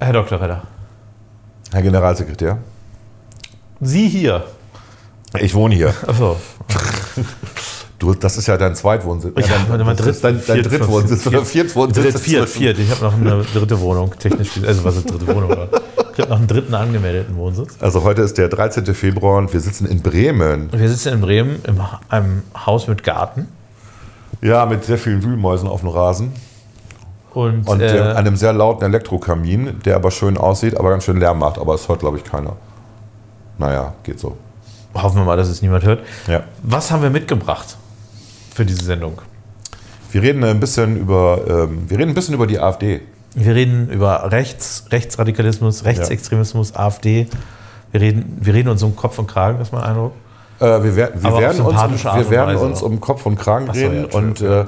Herr Dr. Redder. Herr Generalsekretär. Sie hier. Ich wohne hier. Achso. Du, das ist ja dein Zweitwohnsitz. Ja, mal, das dritt- dein, dein Drittwohnsitz viert- oder Viertwohnsitz. Dritt, viert, viert. Ich habe noch eine dritte Wohnung, technisch gesehen. Also was ist dritte Wohnung? Oder? Ich habe noch einen dritten angemeldeten Wohnsitz. Also heute ist der 13. Februar und wir sitzen in Bremen. Wir sitzen in Bremen in einem Haus mit Garten. Ja, mit sehr vielen Wühlmäusen auf dem Rasen. Und, Und äh, einem sehr lauten Elektrokamin, der aber schön aussieht, aber ganz schön Lärm macht. Aber es hört, glaube ich, keiner. Naja, geht so. hoffen wir mal, dass es niemand hört. Ja. Was haben wir mitgebracht für diese Sendung? Wir reden ein bisschen über, ähm, wir reden ein bisschen über die AfD. Wir reden über Rechts, Rechtsradikalismus, Rechtsextremismus, AfD. Wir reden, wir reden uns um Kopf und Kragen, das ist mein Eindruck. Äh, wir werden, wir werden, uns, wir werden uns um Kopf und Kragen so, reden ja, und äh,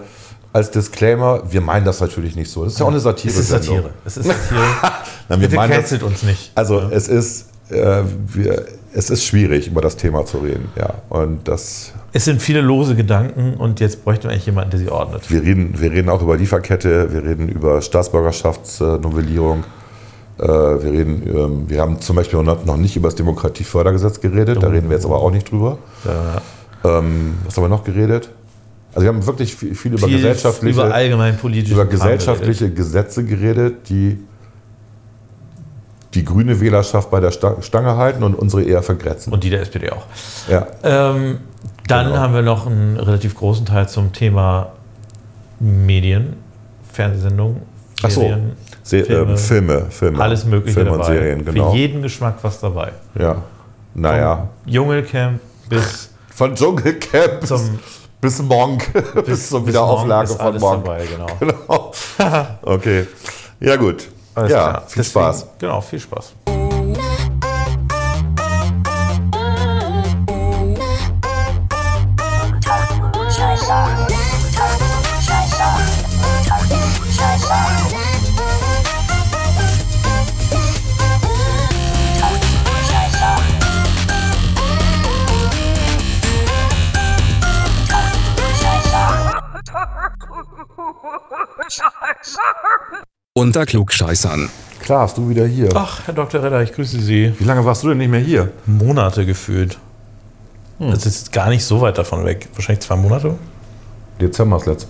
als Disclaimer, wir meinen das natürlich nicht so. Das ist ja auch eine Satire. Es ist Satire. Es ist Satire. Nein, wir Bitte meinen cancelt uns nicht. also es ist, äh, wir, es ist schwierig, über das Thema zu reden. Ja, und das, Es sind viele lose Gedanken und jetzt bräuchten wir eigentlich jemanden, der sie ordnet. wir reden, wir reden auch über Lieferkette, wir reden über Staatsbürgerschaftsnovellierung. Äh, wir reden, ähm, wir haben zum Beispiel noch noch nicht über das Demokratiefördergesetz geredet. Da reden wir jetzt aber auch nicht drüber. Ja. Ähm, was haben wir noch geredet? Also wir haben wirklich viel, viel über Viel gesellschaftliche, über allgemein politische über gesellschaftliche Gesetze geredet, die die grüne Wählerschaft bei der Sta- Stange halten und unsere eher vergrätzen. Und die der SPD auch. ja. Ähm, dann Genau. haben wir noch einen relativ großen Teil zum Thema Medien, Fernsehsendungen, Ach so. Serien, Se Filme, ähm, Filme, Filme. alles Mögliche Filme dabei. und Serien, genau. Für jeden Geschmack was dabei. ja. Naja. Dschungelcamp bis Von Dschungelcamp bis, zum bis Monk. bis zur bis Wiederauflage morgen ist von Monk. dabei, genau. Genau. okay. Ja, gut. Alles ja, klar. viel Deswegen- Spaß. Genau, viel Spaß. Unter Klugscheißern. Klar, hast du wieder hier. Ach, Herr Dr. Redder, ich grüße Sie. Wie lange warst du denn nicht mehr hier? Monate gefühlt. Hm. Das ist gar nicht so weit davon weg. Wahrscheinlich zwei Monate. Dezember das letzte.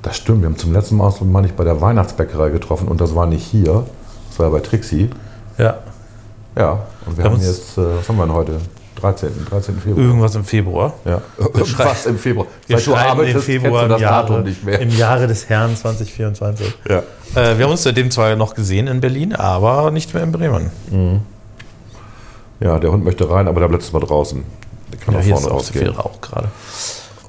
Das stimmt, wir haben zum letzten Mal uns mal nicht bei der Weihnachtsbäckerei getroffen und das war nicht hier. Das war ja bei Trixie. Ja. Ja, und wir haben haben jetzt, äh, was haben wir denn heute? 13. 13. Februar. Irgendwas im Februar. Ja. schrei- Was im Februar. Wir Seit du arbeitest, Februar du im das Jahre, Datum nicht mehr. im Jahre des Herrn 2024. Ja. Äh, wir haben uns seitdem zwar noch gesehen in Berlin, aber nicht mehr in Bremen. ja, der Hund möchte rein, aber der bleibt jetzt mal draußen. Der kann Ja, nach hier ist vorne auch viel rausgehen. Rauch gerade.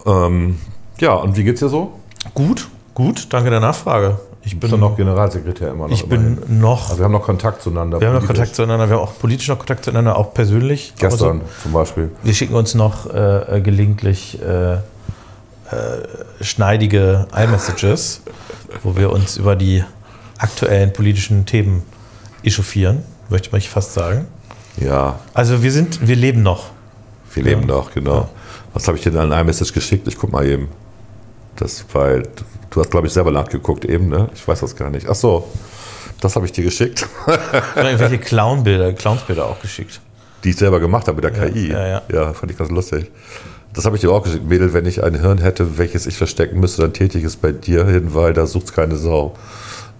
Ähm, ja, und wie geht's dir so? Gut, gut, danke der Nachfrage. Ich bin noch Generalsekretär immer noch. ich bin immerhin. noch, Also wir haben noch Kontakt zueinander. wir haben noch. Kontakt zueinander, wir haben auch politisch noch Kontakt zueinander, auch persönlich. Gestern Also, zum Beispiel. wir schicken uns noch äh, äh, gelegentlich äh, äh, schneidige iMessages, wo wir uns über die aktuellen politischen Themen echauffieren, möchte ich fast sagen. Ja, Also wir sind, wir leben noch. wir leben noch, genau. Ja. Was habe ich dir denn an iMessage geschickt? Ich guck mal eben. Das, weil du hast, glaube ich, selber nachgeguckt eben, ne? Ich weiß das gar nicht. Ach so, das habe ich dir geschickt, Ich habe irgendwelche Clownbilder, Clownsbilder auch geschickt. die ich selber gemacht habe mit der KI. ja, ja. fand ich ganz lustig. Das habe ich dir auch geschickt. Mädel, wenn ich ein Hirn hätte, welches ich verstecken müsste, dann täte ich es bei dir hin, weil da sucht's keine Sau.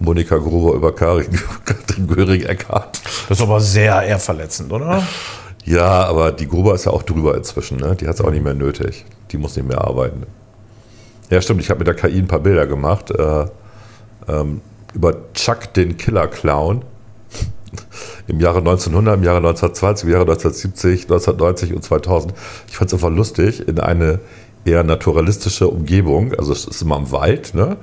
Monika Gruber über Karin, Katrin Göring-Eckardt. Das ist aber sehr eher verletzend, oder? Ja, aber die Gruber ist ja auch drüber inzwischen. Ne? Die hat es auch nicht mehr nötig. Die muss nicht mehr arbeiten. Ja, stimmt. Ich habe mit der KI ein paar Bilder gemacht äh, ähm, über Chuck den Killer-Clown im Jahre 1900, im Jahre 1920, im Jahre 1970, 1990 und 2000. Ich fand es einfach lustig, in eine eher naturalistische Umgebung, also es ist immer im Wald, ne?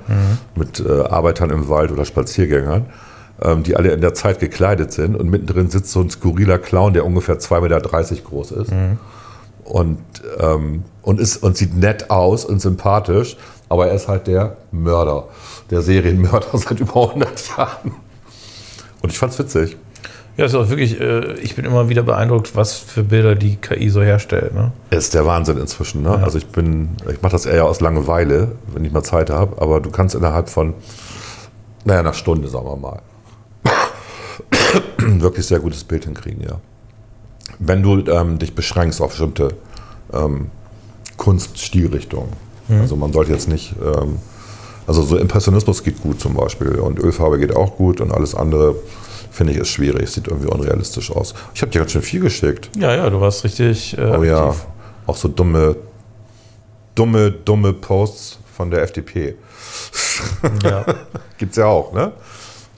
mit äh, Arbeitern im Wald oder Spaziergängern, ähm, die alle in der Zeit gekleidet sind und mittendrin sitzt so ein skurriler Clown, der ungefähr 2,30 Meter groß ist und, ähm, und, ist, und sieht nett aus und sympathisch, aber er ist halt der Mörder, der Serienmörder seit über 100 Jahren. Und ich fand's witzig. Ja, ist auch wirklich, äh, ich bin immer wieder beeindruckt, was für Bilder die KI so herstellt. Ne? Ist der Wahnsinn inzwischen. Ne? Also ich bin, ich mache das eher aus Langeweile, wenn ich mal Zeit habe, aber du kannst innerhalb von, naja, einer Stunde, sagen wir mal, wirklich sehr gutes Bild hinkriegen, ja. Wenn du ähm, dich beschränkst auf bestimmte ähm, Kunststilrichtungen. Also man sollte jetzt nicht, ähm, also so Impressionismus geht gut zum Beispiel und Ölfarbe geht auch gut und alles andere finde ich ist schwierig, sieht irgendwie unrealistisch aus. Ich habe dir ganz schön viel geschickt. Ja, ja, du warst richtig äh, Oh ja, aktiv. auch so dumme, dumme, dumme Posts von der FDP. Ja. Gibt's ja auch, ne?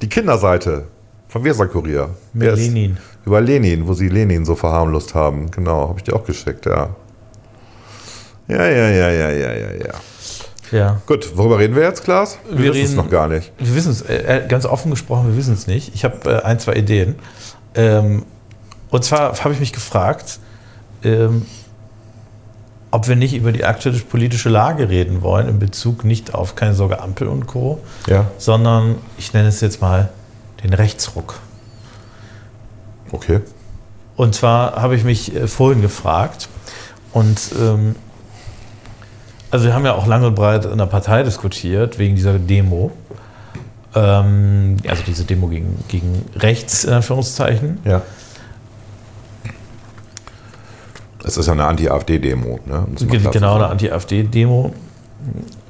Die Kinderseite vom Weserkurier. Mit Der ist- Lenin. Über Lenin, wo sie Lenin so verharmlost haben. Genau, habe ich dir auch geschickt, ja. Ja, ja, ja, ja, ja, ja, ja. Ja. Gut, worüber reden wir jetzt, Klaas? Wir, Wir wissen es noch gar nicht. Wir wissen es, äh, äh, ganz offen gesprochen, wir wissen es nicht. Ich habe äh, ein, zwei Ideen. Ähm, und zwar habe ich mich gefragt, ähm, ob wir nicht über die aktuelle politische Lage reden wollen, in Bezug nicht auf keine Sorge Ampel und Co., Ja, sondern ich nenne es jetzt mal den Rechtsruck. okay. Und zwar habe ich mich äh, vorhin gefragt und ähm, also wir haben ja auch lange und breit in der Partei diskutiert wegen dieser Demo. Ähm, also diese Demo gegen, gegen rechts in Anführungszeichen. Ja. Es ist ja eine Anti-AfD-Demo. Ne? Genau, eine. Anti-AfD-Demo.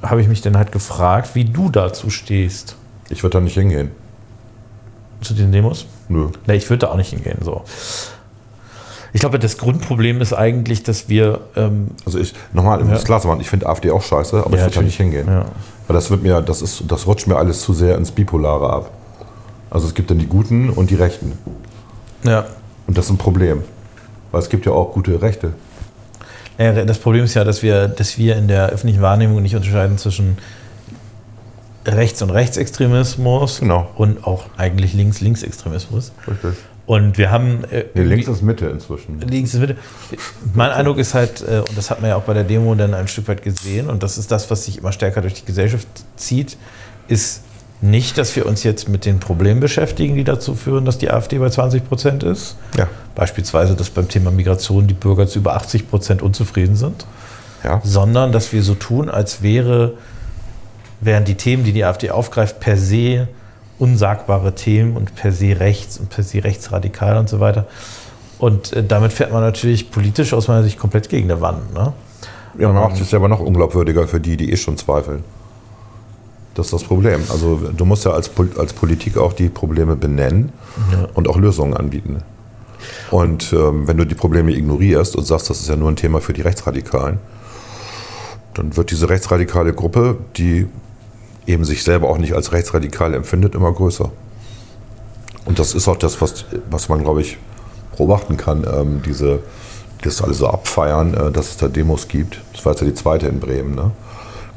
Habe ich mich dann halt gefragt, wie du dazu stehst. Ich würde da nicht hingehen. Zu den Demos? Nö. Ne, ich würde da auch nicht hingehen. So. Ich glaube, das Grundproblem ist eigentlich, dass wir. Ähm, Also ich, nochmal, um Ja. das klar zu machen, ich finde AfD auch scheiße, aber ich Ja, würde da nicht hingehen. Ja. Weil das wird mir, das ist, das rutscht mir alles zu sehr ins Bipolare ab. Also es gibt dann die Guten und die Rechten. ja. Und das ist ein Problem. Weil es gibt ja auch gute Rechte. Ja, das Problem ist ja, dass wir, dass wir in der öffentlichen Wahrnehmung nicht unterscheiden zwischen Rechts- und Rechtsextremismus Genau. und auch eigentlich Links-Linksextremismus. Richtig. Und wir haben. Äh, Nee, links ist Mitte inzwischen. links ist Mitte. Mein Eindruck ist halt, äh, und das hat man ja auch bei der Demo dann ein Stück weit gesehen, und das ist das, was sich immer stärker durch die Gesellschaft zieht, ist nicht, dass wir uns jetzt mit den Problemen beschäftigen, die dazu führen, dass die AfD bei 20 Prozent ist. Ja. Beispielsweise, dass beim Thema Migration die Bürger zu über 80 Prozent unzufrieden sind. Ja. sondern dass wir so tun, als wäre, wären die Themen, die die AfD aufgreift, per se unsagbare Themen und per se rechts und per se rechtsradikal und so weiter. Und äh, damit fährt man natürlich politisch aus meiner Sicht komplett gegen die Wand. Ne? Ja, man macht sich selber noch unglaubwürdiger für die, die eh schon zweifeln. Das ist das Problem. Also du musst ja als, Pol- als Politik auch die Probleme benennen Ja. und auch Lösungen anbieten. Und ähm, wenn du die Probleme ignorierst und sagst, das ist ja nur ein Thema für die Rechtsradikalen, dann wird diese rechtsradikale Gruppe, die eben sich selber auch nicht als rechtsradikal empfindet, immer größer. Und das ist auch das, was, was man, glaube ich, beobachten kann. Ähm, diese, das alle so abfeiern, äh, dass es da Demos gibt. Das war jetzt ja die zweite in Bremen, ne?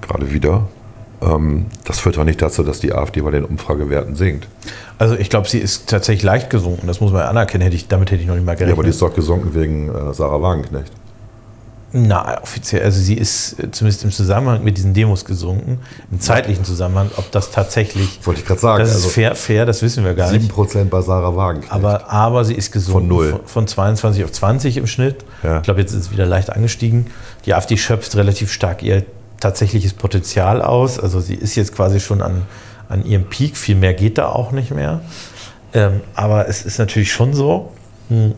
gerade wieder. Ähm, das führt doch nicht dazu, dass die AfD bei den Umfragewerten sinkt. Also ich glaube, sie ist tatsächlich leicht gesunken. Das muss man anerkennen. Hätte ich, damit hätte ich noch nicht mal Ja, gerechnet. aber die ist doch gesunken wegen äh, Sarah Wagenknecht. Na, offiziell, also sie ist äh, zumindest im Zusammenhang mit diesen Demos gesunken, im zeitlichen Zusammenhang, ob das tatsächlich, Wollte ich gerade sagen. das ist also fair, fair, das wissen wir gar nicht. 7% bei Sarah Wagenknecht. Aber, aber sie ist gesunken Von null. Von, von 22 auf 20 im Schnitt. Ja. Ich glaube, jetzt ist es wieder leicht angestiegen. Die AfD schöpft relativ stark ihr tatsächliches Potenzial aus. Also sie ist jetzt quasi schon an, an ihrem Peak. Viel mehr geht da auch nicht mehr. Ähm, aber es ist natürlich schon so, hm,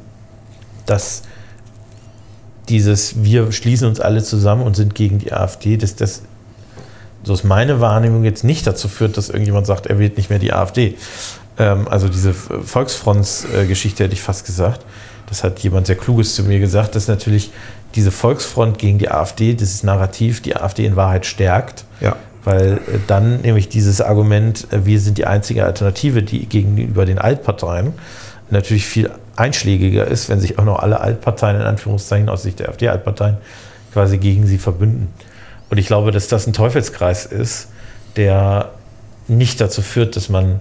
dass dieses wir schließen uns alle zusammen und sind gegen die AfD, dass das so ist meine Wahrnehmung jetzt nicht dazu führt, dass irgendjemand sagt, er wählt nicht mehr die AfD. Ähm, also diese Volksfronts-Geschichte hätte ich fast gesagt. Das hat jemand sehr Kluges zu mir gesagt, dass natürlich diese Volksfront gegen die AfD, dieses Narrativ, die AfD in Wahrheit stärkt. ja. Weil äh, dann nämlich dieses Argument, äh, wir sind die einzige Alternative, die gegenüber den Altparteien natürlich viel einschlägiger ist, wenn sich auch noch alle Altparteien, in Anführungszeichen aus Sicht der AfD-Altparteien, quasi gegen sie verbünden. Und ich glaube, dass das ein Teufelskreis ist, der nicht dazu führt, dass man,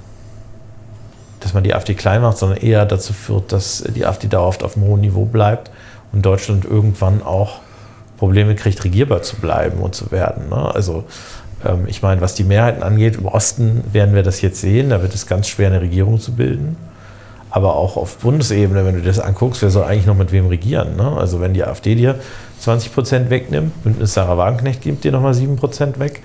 dass man die AfD klein macht, sondern eher dazu führt, dass die AfD dauerhaft auf einem hohen Niveau bleibt und Deutschland irgendwann auch Probleme kriegt, regierbar zu bleiben und zu werden. Ne? Also ähm, ich meine, was die Mehrheiten angeht, im Osten werden wir das jetzt sehen, da wird es ganz schwer, eine Regierung zu bilden. Aber auch auf Bundesebene, wenn du dir das anguckst, wer soll eigentlich noch mit wem regieren? Ne? Also wenn die AfD dir 20 Prozent wegnimmt, Bündnis Sarah Wagenknecht gibt dir nochmal 7 Prozent weg,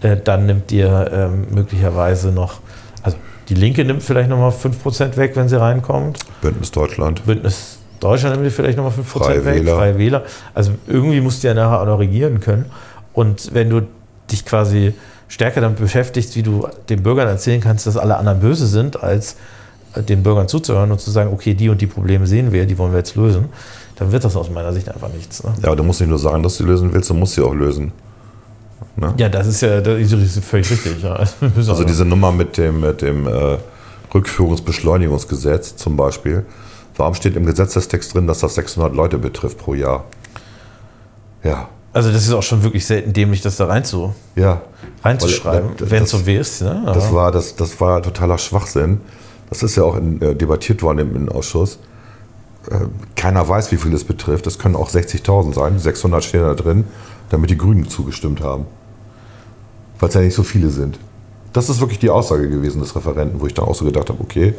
äh, dann nimmt dir ähm, möglicherweise noch, also die Linke nimmt vielleicht nochmal 5% weg, wenn sie reinkommt. Bündnis Deutschland. Bündnis Deutschland nimmt vielleicht nochmal 5% Freie weg. Wähler. Freie Wähler. Also irgendwie musst du ja nachher auch noch regieren können. Und wenn du dich quasi stärker damit beschäftigst, wie du den Bürgern erzählen kannst, dass alle anderen böse sind, als den Bürgern zuzuhören und zu sagen, okay, die und die Probleme sehen wir, die wollen wir jetzt lösen, dann wird das aus meiner Sicht einfach nichts. Ne? Ja, aber du musst nicht nur sagen, dass du sie lösen willst, du musst sie auch lösen. Ja, das ist ja das ist völlig richtig. Ja. Also, diese Nummer mit dem, mit dem äh, Rückführungsbeschleunigungsgesetz zum Beispiel. Warum steht im Gesetzestext drin, dass das 600 Leute betrifft pro Jahr? Ja, also das ist auch schon wirklich selten dämlich, das da rein zu, ja. reinzuschreiben, äh, wenn es so ist. Ne? Das war, das, das war totaler Schwachsinn. Das ist ja auch in, äh, debattiert worden im, im Ausschuss. Äh, keiner weiß, wie viel es betrifft. Es können auch 60.000 sein. 600 stehen da drin, damit die Grünen zugestimmt haben. Weil es ja nicht so viele sind. Das ist wirklich die Aussage gewesen des Referenten, wo ich dann auch so gedacht habe, okay.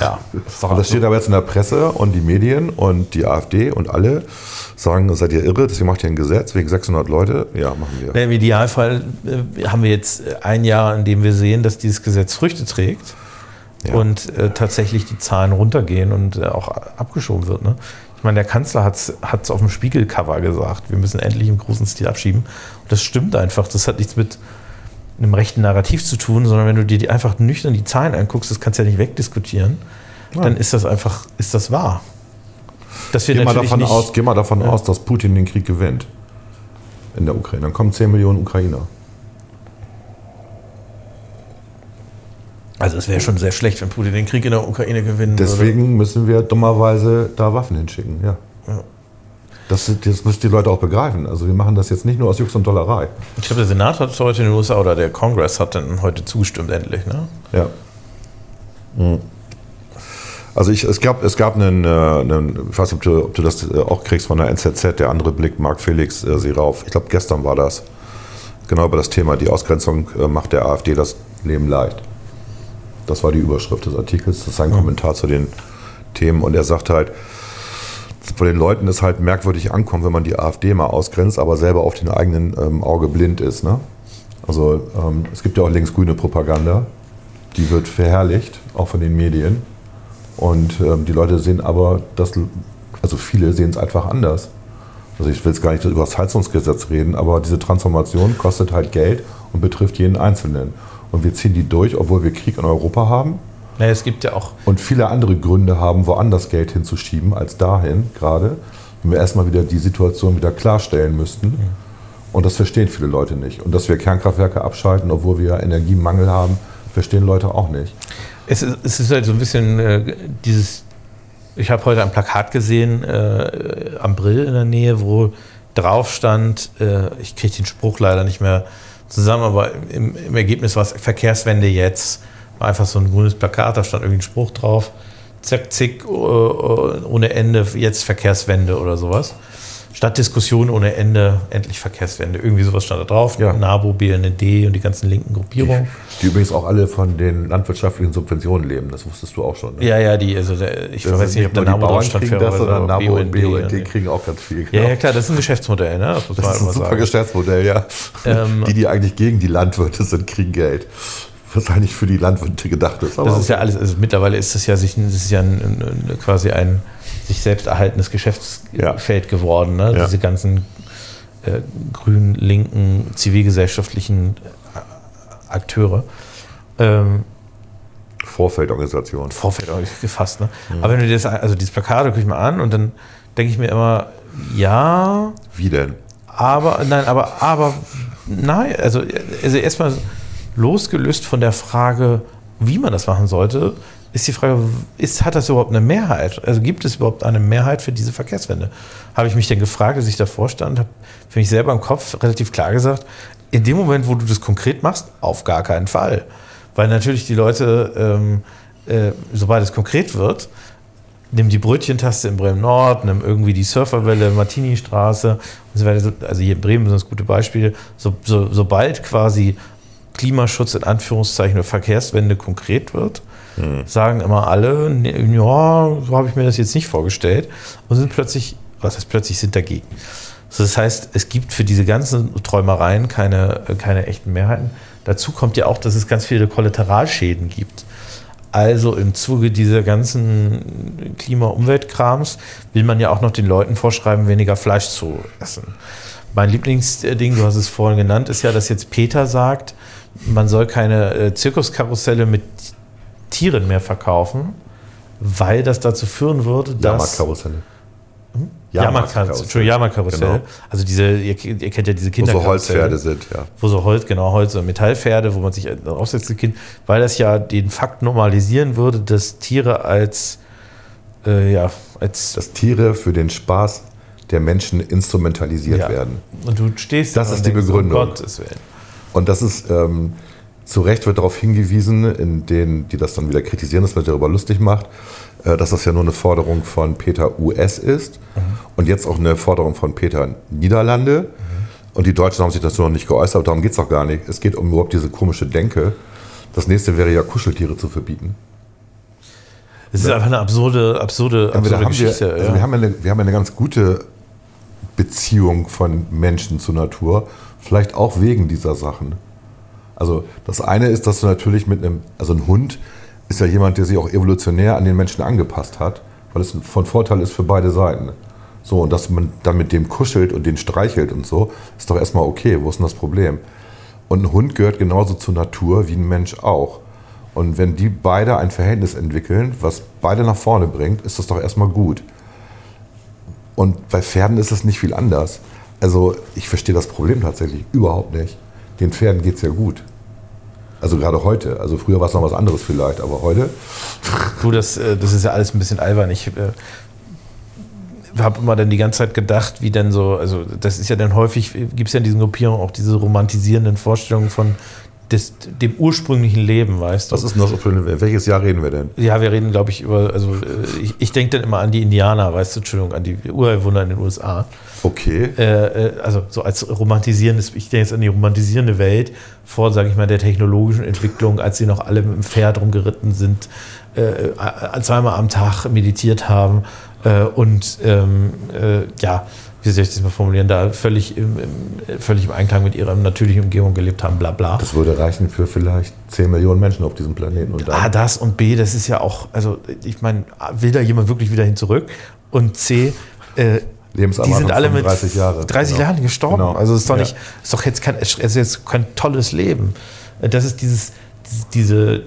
ja, das das steht aber jetzt in der Presse und die Medien und die AfD und alle sagen, seid ihr irre, deswegen macht ihr ein Gesetz wegen 600 Leute. Ja, machen wir. Im Idealfall äh, haben wir jetzt ein Jahr, in dem wir sehen, dass dieses Gesetz Früchte trägt Ja. und äh, tatsächlich die Zahlen runtergehen und äh, auch abgeschoben wird. Ne? Ich meine, der Kanzler hat es auf dem Spiegelcover gesagt, wir müssen endlich im großen Stil abschieben. Und das stimmt einfach. Das hat nichts mit einem rechten Narrativ zu tun, sondern wenn du dir die einfach nüchtern die Zahlen anguckst, das kannst du ja nicht wegdiskutieren, dann ist das einfach, ist das wahr. Dass wir Geh mal, davon aus, geh mal davon aus, dass Putin den Krieg gewinnt in der Ukraine. Dann kommen 10 Millionen Ukrainer. also es wäre schon sehr schlecht, wenn Putin den Krieg in der Ukraine gewinnen würde. Deswegen müssen wir dummerweise da Waffen hinschicken. Ja. Ja. Das, das müssen die Leute auch begreifen. Also wir machen das jetzt nicht nur aus Jux und Dollerei. Ich glaube, der Senat hat heute in den USA oder der Kongress hat dann heute zugestimmt, endlich. Ne? Ja. Mhm. Also ich, es gab, es gab einen, äh, einen, ich weiß nicht, ob du, ob du das äh, auch kriegst von der NZZ, der andere Blick, Marc Felix äh, Sirauf. Ich glaube, gestern war das. Genau über das Thema, die Ausgrenzung äh, macht der AfD das Leben leicht. Das war die Überschrift des Artikels, das ist ein Kommentar zu den Themen. Und er sagt halt, von den Leuten ist halt merkwürdig ankommt, wenn man die AfD mal ausgrenzt, aber selber auf den eigenen ähm, Auge blind ist. Ne? Also ähm, es gibt ja auch linksgrüne Propaganda, die wird verherrlicht, auch von den Medien. Und ähm, die Leute sehen aber, dass, also viele sehen es einfach anders. Also ich will jetzt gar nicht über das Heizungsgesetz reden, aber diese Transformation kostet halt Geld und betrifft jeden Einzelnen. Und wir ziehen die durch, obwohl wir Krieg in Europa haben Naja, es gibt ja auch, und viele andere Gründe haben, woanders Geld hinzuschieben als dahin gerade. Wenn wir erstmal wieder die Situation wieder klarstellen müssten. Und das verstehen viele Leute nicht. Und dass wir Kernkraftwerke abschalten, obwohl wir Energiemangel haben, verstehen Leute auch nicht. Es ist, es ist halt so ein bisschen äh, dieses, ich habe heute ein Plakat gesehen äh, am Brill in der Nähe, wo drauf stand, äh, ich kriege den Spruch leider nicht mehr zusammen, aber im, im Ergebnis war es Verkehrswende jetzt. War einfach so ein grünes Plakat, da stand irgendwie ein Spruch drauf. Zack, zick, äh, ohne Ende, jetzt Verkehrswende oder sowas. Statt Diskussion ohne Ende, endlich Verkehrswende. Irgendwie sowas stand da drauf. Ja. NABU, BND und die ganzen linken Gruppierungen. Die übrigens auch alle von den landwirtschaftlichen Subventionen leben, das wusstest du auch schon. Ne? Ja, ja, die, also der, ich Das weiß nicht, ob der die NABU drauf stand, kriegen das, sondern NABU und BUND, BUND kriegen auch ganz viel. Ja, genau. ja, klar, das ist ein Geschäftsmodell, ne? Das Das ist ein super sagen. Geschäftsmodell, ja. Ähm, die, die eigentlich gegen die Landwirte sind, kriegen Geld. Was eigentlich für die Landwirte gedacht ist. Das ist ja alles, also mittlerweile ist das ja, sich, das ist ja ein, ein, quasi ein sich selbst erhaltenes Geschäftsfeld geworden, ne? Ja. Diese ganzen äh, grünen, linken, zivilgesellschaftlichen äh, Akteure. Ähm, Vorfeldorganisation. Vorfeld auch nicht gefasst, ne? Aber wenn du dir das, also dieses Plakat gucke ich mal an und dann denke ich mir immer, ja, Wie denn? Aber, nein, aber, aber, nein, also, also erstmal losgelöst von der Frage, wie man das machen sollte, ist die Frage, ist, hat das überhaupt eine Mehrheit? Also gibt es überhaupt eine Mehrheit für diese Verkehrswende? Habe ich mich dann gefragt, als ich davor stand, habe für mich selber im Kopf relativ klar gesagt, in dem Moment, wo du das konkret machst, auf gar keinen Fall. Weil natürlich die Leute, ähm, äh, sobald es konkret wird, nimm die Brötchentaste in Bremen Nord, nimm irgendwie die Surferwelle, Martini-Straße und so weiter. So- Also hier in Bremen sind das gute Beispiele. So, so, sobald quasi Klimaschutz in Anführungszeichen oder Verkehrswende konkret wird, sagen immer alle, ja, so habe ich mir das jetzt nicht vorgestellt und sind plötzlich, was heißt plötzlich, sind dagegen. Das heißt, es gibt für diese ganzen Träumereien keine, keine echten Mehrheiten. Dazu kommt ja auch, dass es ganz viele Kollateralschäden gibt. Also im Zuge dieser ganzen Klima-Umweltkrams will man ja auch noch den Leuten vorschreiben, weniger Fleisch zu essen. Mein Lieblingsding, du hast es vorhin genannt, ist ja, dass jetzt Peter sagt, man soll keine äh, Zirkuskarusselle mit Tieren mehr verkaufen, weil das dazu führen würde, dass. Jahrmarktkarusselle. Hm? Jahrmarktkarussell. Entschuldigung, Jahrmarktkarussell. Genau. Also diese, ihr, ihr kennt ja diese Wo so. Holzpferde sind, ja. Wo so Holz, genau, Holz- und Metallpferde, wo man sich aufsetzt, Kind, weil das ja den Fakt normalisieren würde, dass Tiere als, äh, ja, als, Dass Tiere für den Spaß der Menschen instrumentalisiert ja. werden. Und du stehst Das da ist die denkst, Begründung. Um Gottes Willen. Und das ist, ähm, zu Recht wird darauf hingewiesen, in denen, die das dann wieder kritisieren, dass man sich darüber lustig macht, äh, dass das ja nur eine Forderung von Peter US ist und jetzt auch eine Forderung von Peter Niederlande. Und die Deutschen haben sich dazu noch nicht geäußert, darum geht es auch gar nicht. Es geht um überhaupt diese komische Denke. Das nächste wäre ja, Kuscheltiere zu verbieten. Es ist einfach eine absurde, absurde, absurde haben wir, Geschichte. also ja. wir, haben ja eine, wir haben ja eine ganz gute Beziehung von Menschen zur Natur, vielleicht auch wegen dieser Sachen. Also das eine ist, dass du natürlich mit einem, also ein Hund ist ja jemand, der sich auch evolutionär an den Menschen angepasst hat, weil es von Vorteil ist für beide Seiten. So, und dass man dann mit dem kuschelt und den streichelt und so, ist doch erstmal okay. Wo ist denn das Problem? Und ein Hund gehört genauso zur Natur wie ein Mensch auch. Und wenn die beide ein Verhältnis entwickeln, was beide nach vorne bringt, ist das doch erstmal gut. Und bei Pferden ist es nicht viel anders. Also ich verstehe das Problem tatsächlich überhaupt nicht. Den Pferden geht es ja gut. Also gerade heute. Also früher war es noch was anderes vielleicht, aber heute. Du, das, äh, das ist ja alles ein bisschen albern. Ich äh, habe immer dann die ganze Zeit gedacht, wie denn so, also das ist ja dann häufig, gibt es ja in diesen Gruppierungen auch diese romantisierenden Vorstellungen von des, dem ursprünglichen Leben, weißt du? Was ist denn das? für- Welches Jahr reden wir denn? Ja, wir reden, glaube ich, über, also äh, ich, ich denke dann immer an die Indianer, weißt du, Entschuldigung, an die Ureinwohner in den USA. Okay. Äh, äh, also so als romantisierendes, ich denke jetzt an die romantisierende Welt vor, sage ich mal, der technologischen Entwicklung, als sie noch alle mit dem Pferd rumgeritten sind, äh, äh, zweimal am Tag meditiert haben äh, und ähm, äh, ja, wie soll ich das mal formulieren, da völlig im, im, völlig im Einklang mit ihrer natürlichen Umgebung gelebt haben, bla bla. Das würde reichen für vielleicht 10 Millionen Menschen auf diesem Planeten. Und A, das und B, das ist ja auch, also ich meine, will da jemand wirklich wieder hin zurück? Und C, äh, die sind alle mit 35 Jahre. 30 Genau. Jahren gestorben. Genau. Also es ist doch Ja. nicht, ist doch jetzt kein, ist jetzt kein tolles Leben. Das ist dieses, diese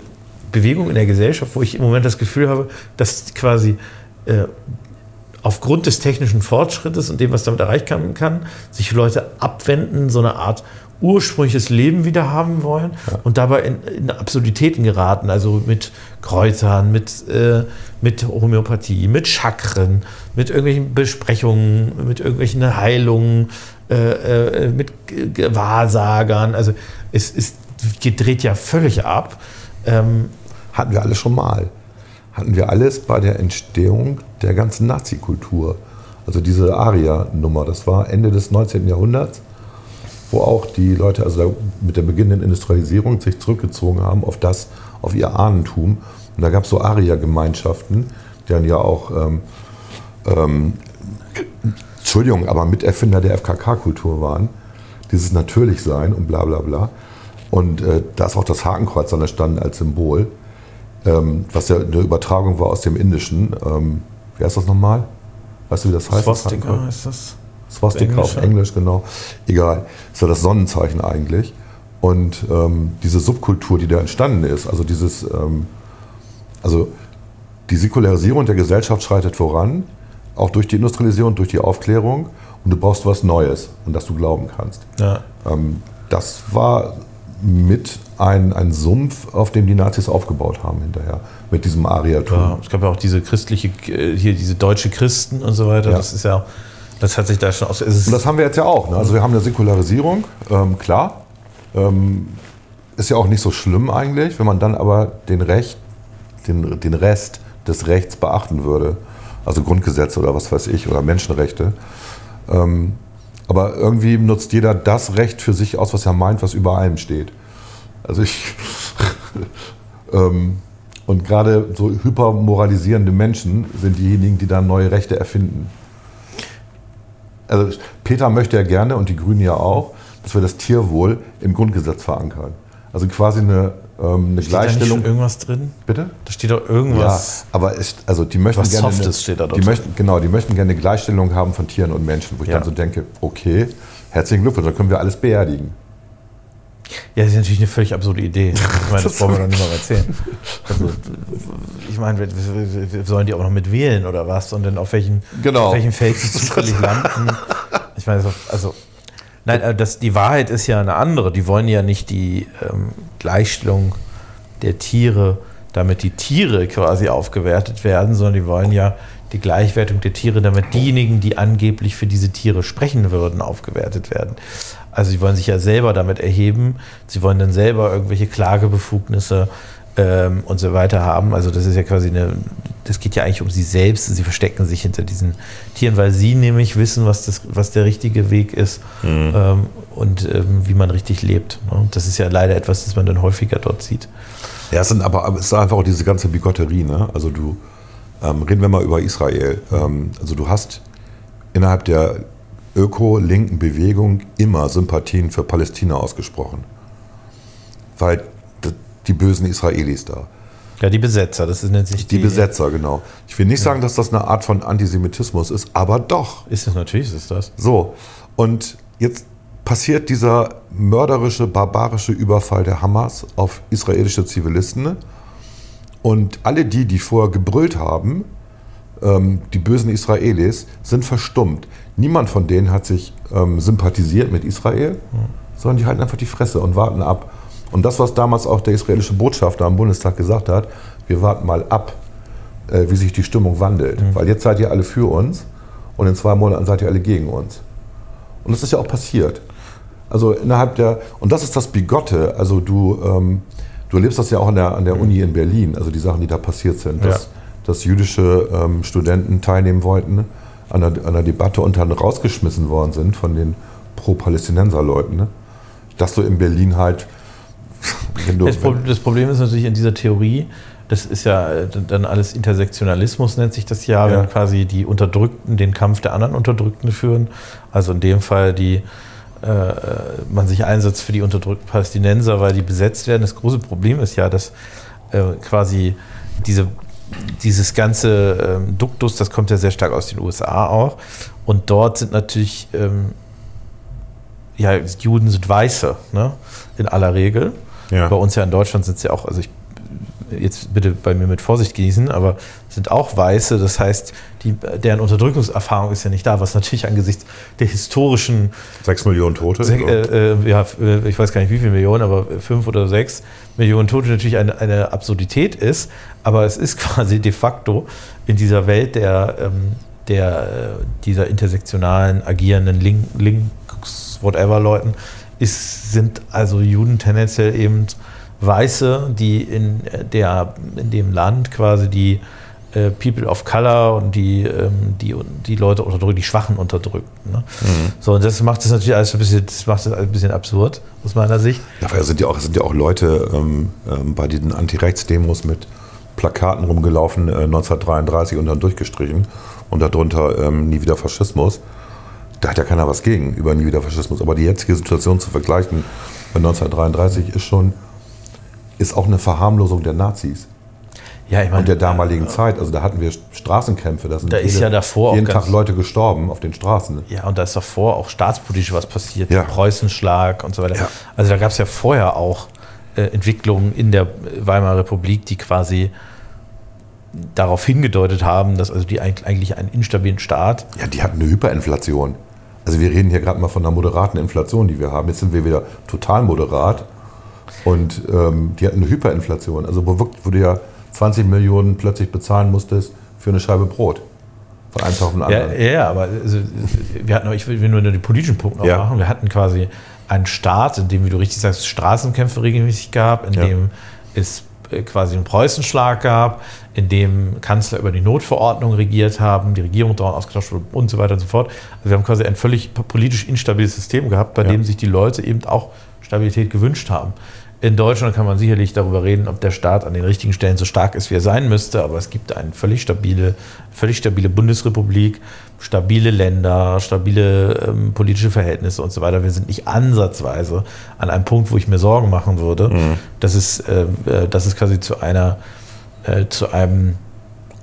Bewegung in der Gesellschaft, wo ich im Moment das Gefühl habe, dass quasi äh, aufgrund des technischen Fortschrittes und dem, was damit erreicht kann, kann sich Leute abwenden, so eine Art ursprüngliches Leben wieder haben wollen und dabei in, in Absurditäten geraten, also mit Kräutern, mit, äh, mit Homöopathie, mit Chakren, mit irgendwelchen Besprechungen, mit irgendwelchen Heilungen, äh, äh, mit Wahrsagern. Also es ist, dreht ja völlig ab. Ähm, Hatten wir alles schon mal. Hatten wir alles bei der Entstehung der ganzen Nazi-Kultur. Also diese Aria-Nummer, das war Ende des 19. Jahrhunderts, wo auch die Leute also mit der beginnenden Industrialisierung sich zurückgezogen haben auf das, auf ihr Ahnentum. Und da gab es so Aria-Gemeinschaften, die dann ja auch, ähm, ähm, Entschuldigung, aber Miterfinder der FKK-Kultur waren. Dieses Natürlichsein und bla bla bla. Und äh, da ist auch das Hakenkreuz dann entstanden als Symbol, ähm, was ja eine Übertragung war aus dem Indischen. Ähm, wie heißt das nochmal? Weißt du, wie das heißt? das Swastika Hakenkreuz? ist das. Swastika auf. Englisch, genau. Egal. Ist ja das Sonnenzeichen eigentlich. Und ähm, diese Subkultur, die da entstanden ist, also dieses, ähm, also die Säkularisierung der Gesellschaft schreitet voran, auch durch die Industrialisierung, durch die Aufklärung. Und du brauchst was Neues, an das du glauben kannst. Ja. Ähm, das war mit ein, ein Sumpf, auf dem die Nazis aufgebaut haben hinterher, mit diesem Ariatum. Ja, es gab ja auch diese christliche, äh, hier diese deutsche Christen und so weiter. Ja. Das ist ja, das hat sich da schon aus. Und das haben wir jetzt ja auch. Ne? Also wir haben eine Säkularisierung, ähm, klar. Ähm, ist ja auch nicht so schlimm eigentlich, wenn man dann aber den, Recht, den, den Rest des Rechts beachten würde. Also Grundgesetze oder was weiß ich oder Menschenrechte. Ähm, aber irgendwie nutzt jeder das Recht für sich aus, was er meint, was über allem steht. Also ich. ähm, und gerade so hypermoralisierende Menschen sind diejenigen, die dann neue Rechte erfinden. Also Peter möchte ja gerne und die Grünen ja auch, dass wir das Tierwohl im Grundgesetz verankern. Also quasi eine, ähm, eine Steht da nicht Gleichstellung. irgendwas drin? Bitte? Da steht doch Ja, irgendwas. aber es, also die möchten Was gerne Softes eine, steht da die drin. möchten, genau, die möchten gerne eine Gleichstellung haben von Tieren und Menschen, wo ich Ja. dann so denke, okay, herzlichen Glückwunsch, dann können wir alles beerdigen. Ja, das ist natürlich eine völlig absurde Idee. Ich meine, das brauchen wir doch nicht mal erzählen. Also, ich meine, sollen die auch noch mit wählen oder was? Und dann auf welchen, Genau. auf welchen Feld sie zufällig landen? Ich meine, ist- also, nein, äh, das, die Wahrheit ist ja eine andere. Die wollen ja nicht die ähm, Gleichstellung der Tiere, damit die Tiere quasi aufgewertet werden, sondern die wollen ja die Gleichwertung der Tiere, damit diejenigen, die angeblich für diese Tiere sprechen würden, aufgewertet werden. Also sie wollen sich ja selber damit erheben, sie wollen dann selber irgendwelche Klagebefugnisse ähm, und so weiter haben. Also das ist ja quasi eine, das geht ja eigentlich um sie selbst. Sie verstecken sich hinter diesen Tieren, weil sie nämlich wissen, was, das, was der richtige Weg ist ähm, und ähm, wie man richtig lebt. Ne? Das ist ja leider etwas, das man dann häufiger dort sieht. Ja, es sind aber es ist einfach auch diese ganze Bigotterie. Ne? Also du, ähm, reden wir mal über Israel. Ähm, also du hast innerhalb der öko-linken Bewegung immer Sympathien für Palästina ausgesprochen. Weil die bösen Israelis da. Ja, die Besetzer, das ist, nennt sich Die, Besetzer, genau. Ich will nicht sagen, dass das eine Art von Antisemitismus ist, aber doch. Ist es natürlich, ist das. So, und jetzt passiert dieser mörderische, barbarische Überfall der Hamas auf israelische Zivilisten. Und alle die, die vorher gebrüllt haben, ähm, die bösen Israelis, sind verstummt. Niemand von denen hat sich ähm, sympathisiert mit Israel, sondern die halten einfach die Fresse und warten ab. Und das, was damals auch der israelische Botschafter am Bundestag gesagt hat, wir warten mal ab, äh, wie sich die Stimmung wandelt. Weil jetzt seid ihr alle für uns und in zwei Monaten seid ihr alle gegen uns. Und das ist ja auch passiert. Also innerhalb der, und das ist das Bigotte, also du, ähm, du erlebst das ja auch an der, an der Uni in Berlin, also die Sachen, die da passiert sind, dass, Ja. dass jüdische ähm, Studenten teilnehmen wollten an der, an der Debatte und dann rausgeschmissen worden sind von den Pro-Palästinenser-Leuten. Ne? Dass du in Berlin halt, Das, Pro das Problem ist natürlich in dieser Theorie, das ist ja äh, dann alles Intersektionalismus, nennt sich das ja, Ja. wenn quasi die Unterdrückten den Kampf der anderen Unterdrückten führen. Also in dem Fall die äh, man sich einsetzt für die unterdrückten Palästinenser, weil die besetzt werden. Das große Problem ist ja, dass äh, quasi diese, dieses ganze ähm, Duktus, das kommt ja sehr stark aus den USA auch. Und dort sind natürlich, ähm, ja, Juden sind Weiße, ne? in aller Regel. Ja. Bei uns ja in Deutschland sind es ja auch, also ich jetzt bitte bei mir mit Vorsicht genießen, aber sind auch Weiße, das heißt, die, deren Unterdrückungserfahrung ist ja nicht da, was natürlich angesichts der historischen, sechs Millionen Tote. sech- äh, äh, ja, äh, ich weiß gar nicht wie viele Millionen, aber fünf oder sechs Millionen Tote natürlich eine, eine Absurdität ist, aber es ist quasi de facto in dieser Welt der, ähm, der, äh, dieser intersektionalen, agierenden Link, Links, whatever Leuten, ist, sind also Juden tendenziell eben Weiße, die in, der, in dem Land quasi die äh, People of Color und die, ähm, die, die Leute unterdrücken, die Schwachen unterdrücken. Ne? So, und das macht das natürlich alles ein bisschen, das macht das ein bisschen absurd, aus meiner Sicht. Es sind ja auch, sind ja auch Leute ähm, ähm, bei diesen Anti-Rechts-Demos mit Plakaten rumgelaufen, äh, 1933 und dann durchgestrichen und darunter ähm, nie wieder Faschismus. Da hat ja keiner was gegen über nie wieder Faschismus. Aber die jetzige Situation zu vergleichen mit 1933 ist schon, ist auch eine Verharmlosung der Nazis Ja, ich meine, und der damaligen Zeit. Also da hatten wir Straßenkämpfe, da sind Da ist ja davor jeden Tag Leute gestorben auf den Straßen. Ja, und da ist davor auch staatspolitisch was passiert, Ja. Preußenschlag und so weiter. Ja. Also da gab es ja vorher auch äh, Entwicklungen in der Weimarer Republik, die quasi darauf hingedeutet haben, dass also die eig- eigentlich einen instabilen Staat Ja, die hatten eine Hyperinflation. Also wir reden hier gerade mal von einer moderaten Inflation, die wir haben. Jetzt sind wir wieder total moderat. Und ähm, die hatten eine Hyperinflation. Also wo, wo du ja 20 Millionen plötzlich bezahlen musstest für eine Scheibe Brot. Von einem Tag auf den anderen. ja, ja, aber also, wir hatten, ich will nur den politischen Punkt noch Ja. machen. Wir hatten quasi einen Staat, in dem, wie du richtig sagst, Straßenkämpfe regelmäßig gab, in Ja. dem es quasi einen Preußenschlag gab, in dem Kanzler über die Notverordnung regiert haben, die Regierung dauernd ausgetauscht wurde und so weiter und so fort. Also wir haben quasi ein völlig politisch instabiles System gehabt, bei Ja. dem sich die Leute eben auch Stabilität gewünscht haben. In Deutschland kann man sicherlich darüber reden, ob der Staat an den richtigen Stellen so stark ist, wie er sein müsste, aber es gibt eine völlig stabile, völlig stabile Bundesrepublik, stabile Länder, stabile ähm, politische Verhältnisse und so weiter. Wir sind nicht ansatzweise an einem Punkt, wo ich mir Sorgen machen würde, Mhm. dass, es, äh, äh, dass es quasi zu einer äh, zu einem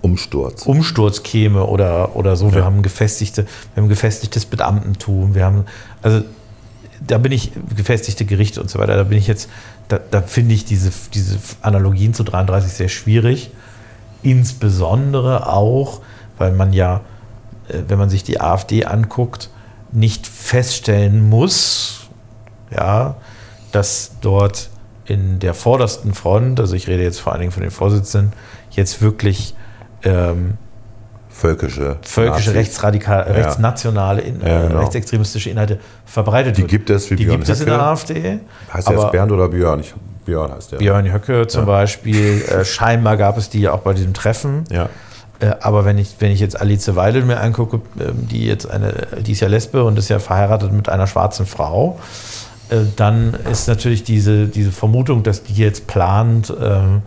Umsturz. Umsturz käme oder, oder so. Wir Ja. haben gefestigte, wir haben gefestigtes Beamtentum, wir haben, also da bin ich, gefestigte Gerichte und so weiter, da bin ich jetzt, da, da finde ich diese, diese Analogien zu 33 sehr schwierig. Insbesondere auch, weil man ja, wenn man sich die AfD anguckt, nicht feststellen muss, ja, dass dort in der vordersten Front, also ich rede jetzt vor allen Dingen von den Vorsitzenden, jetzt wirklich ähm, Völkische. völkische Nazis. rechtsradikal, Ja. rechtsnationale, in, Ja, genau. äh, rechtsextremistische Inhalte verbreitet Die wird. gibt es, wie Die Björn gibt es in der Höcke. AfD. Heißt der aber jetzt Bernd oder Björn? Ich, Björn heißt der. Björn Höcke zum Ja. Beispiel. Äh, scheinbar gab es die ja auch bei diesem Treffen. Ja. Äh, aber wenn ich, wenn ich jetzt Alice Weidel mir angucke, ähm, die jetzt eine, die ist ja Lesbe und ist ja verheiratet mit einer schwarzen Frau, äh, dann ist natürlich diese, diese Vermutung, dass die jetzt plant, ähm,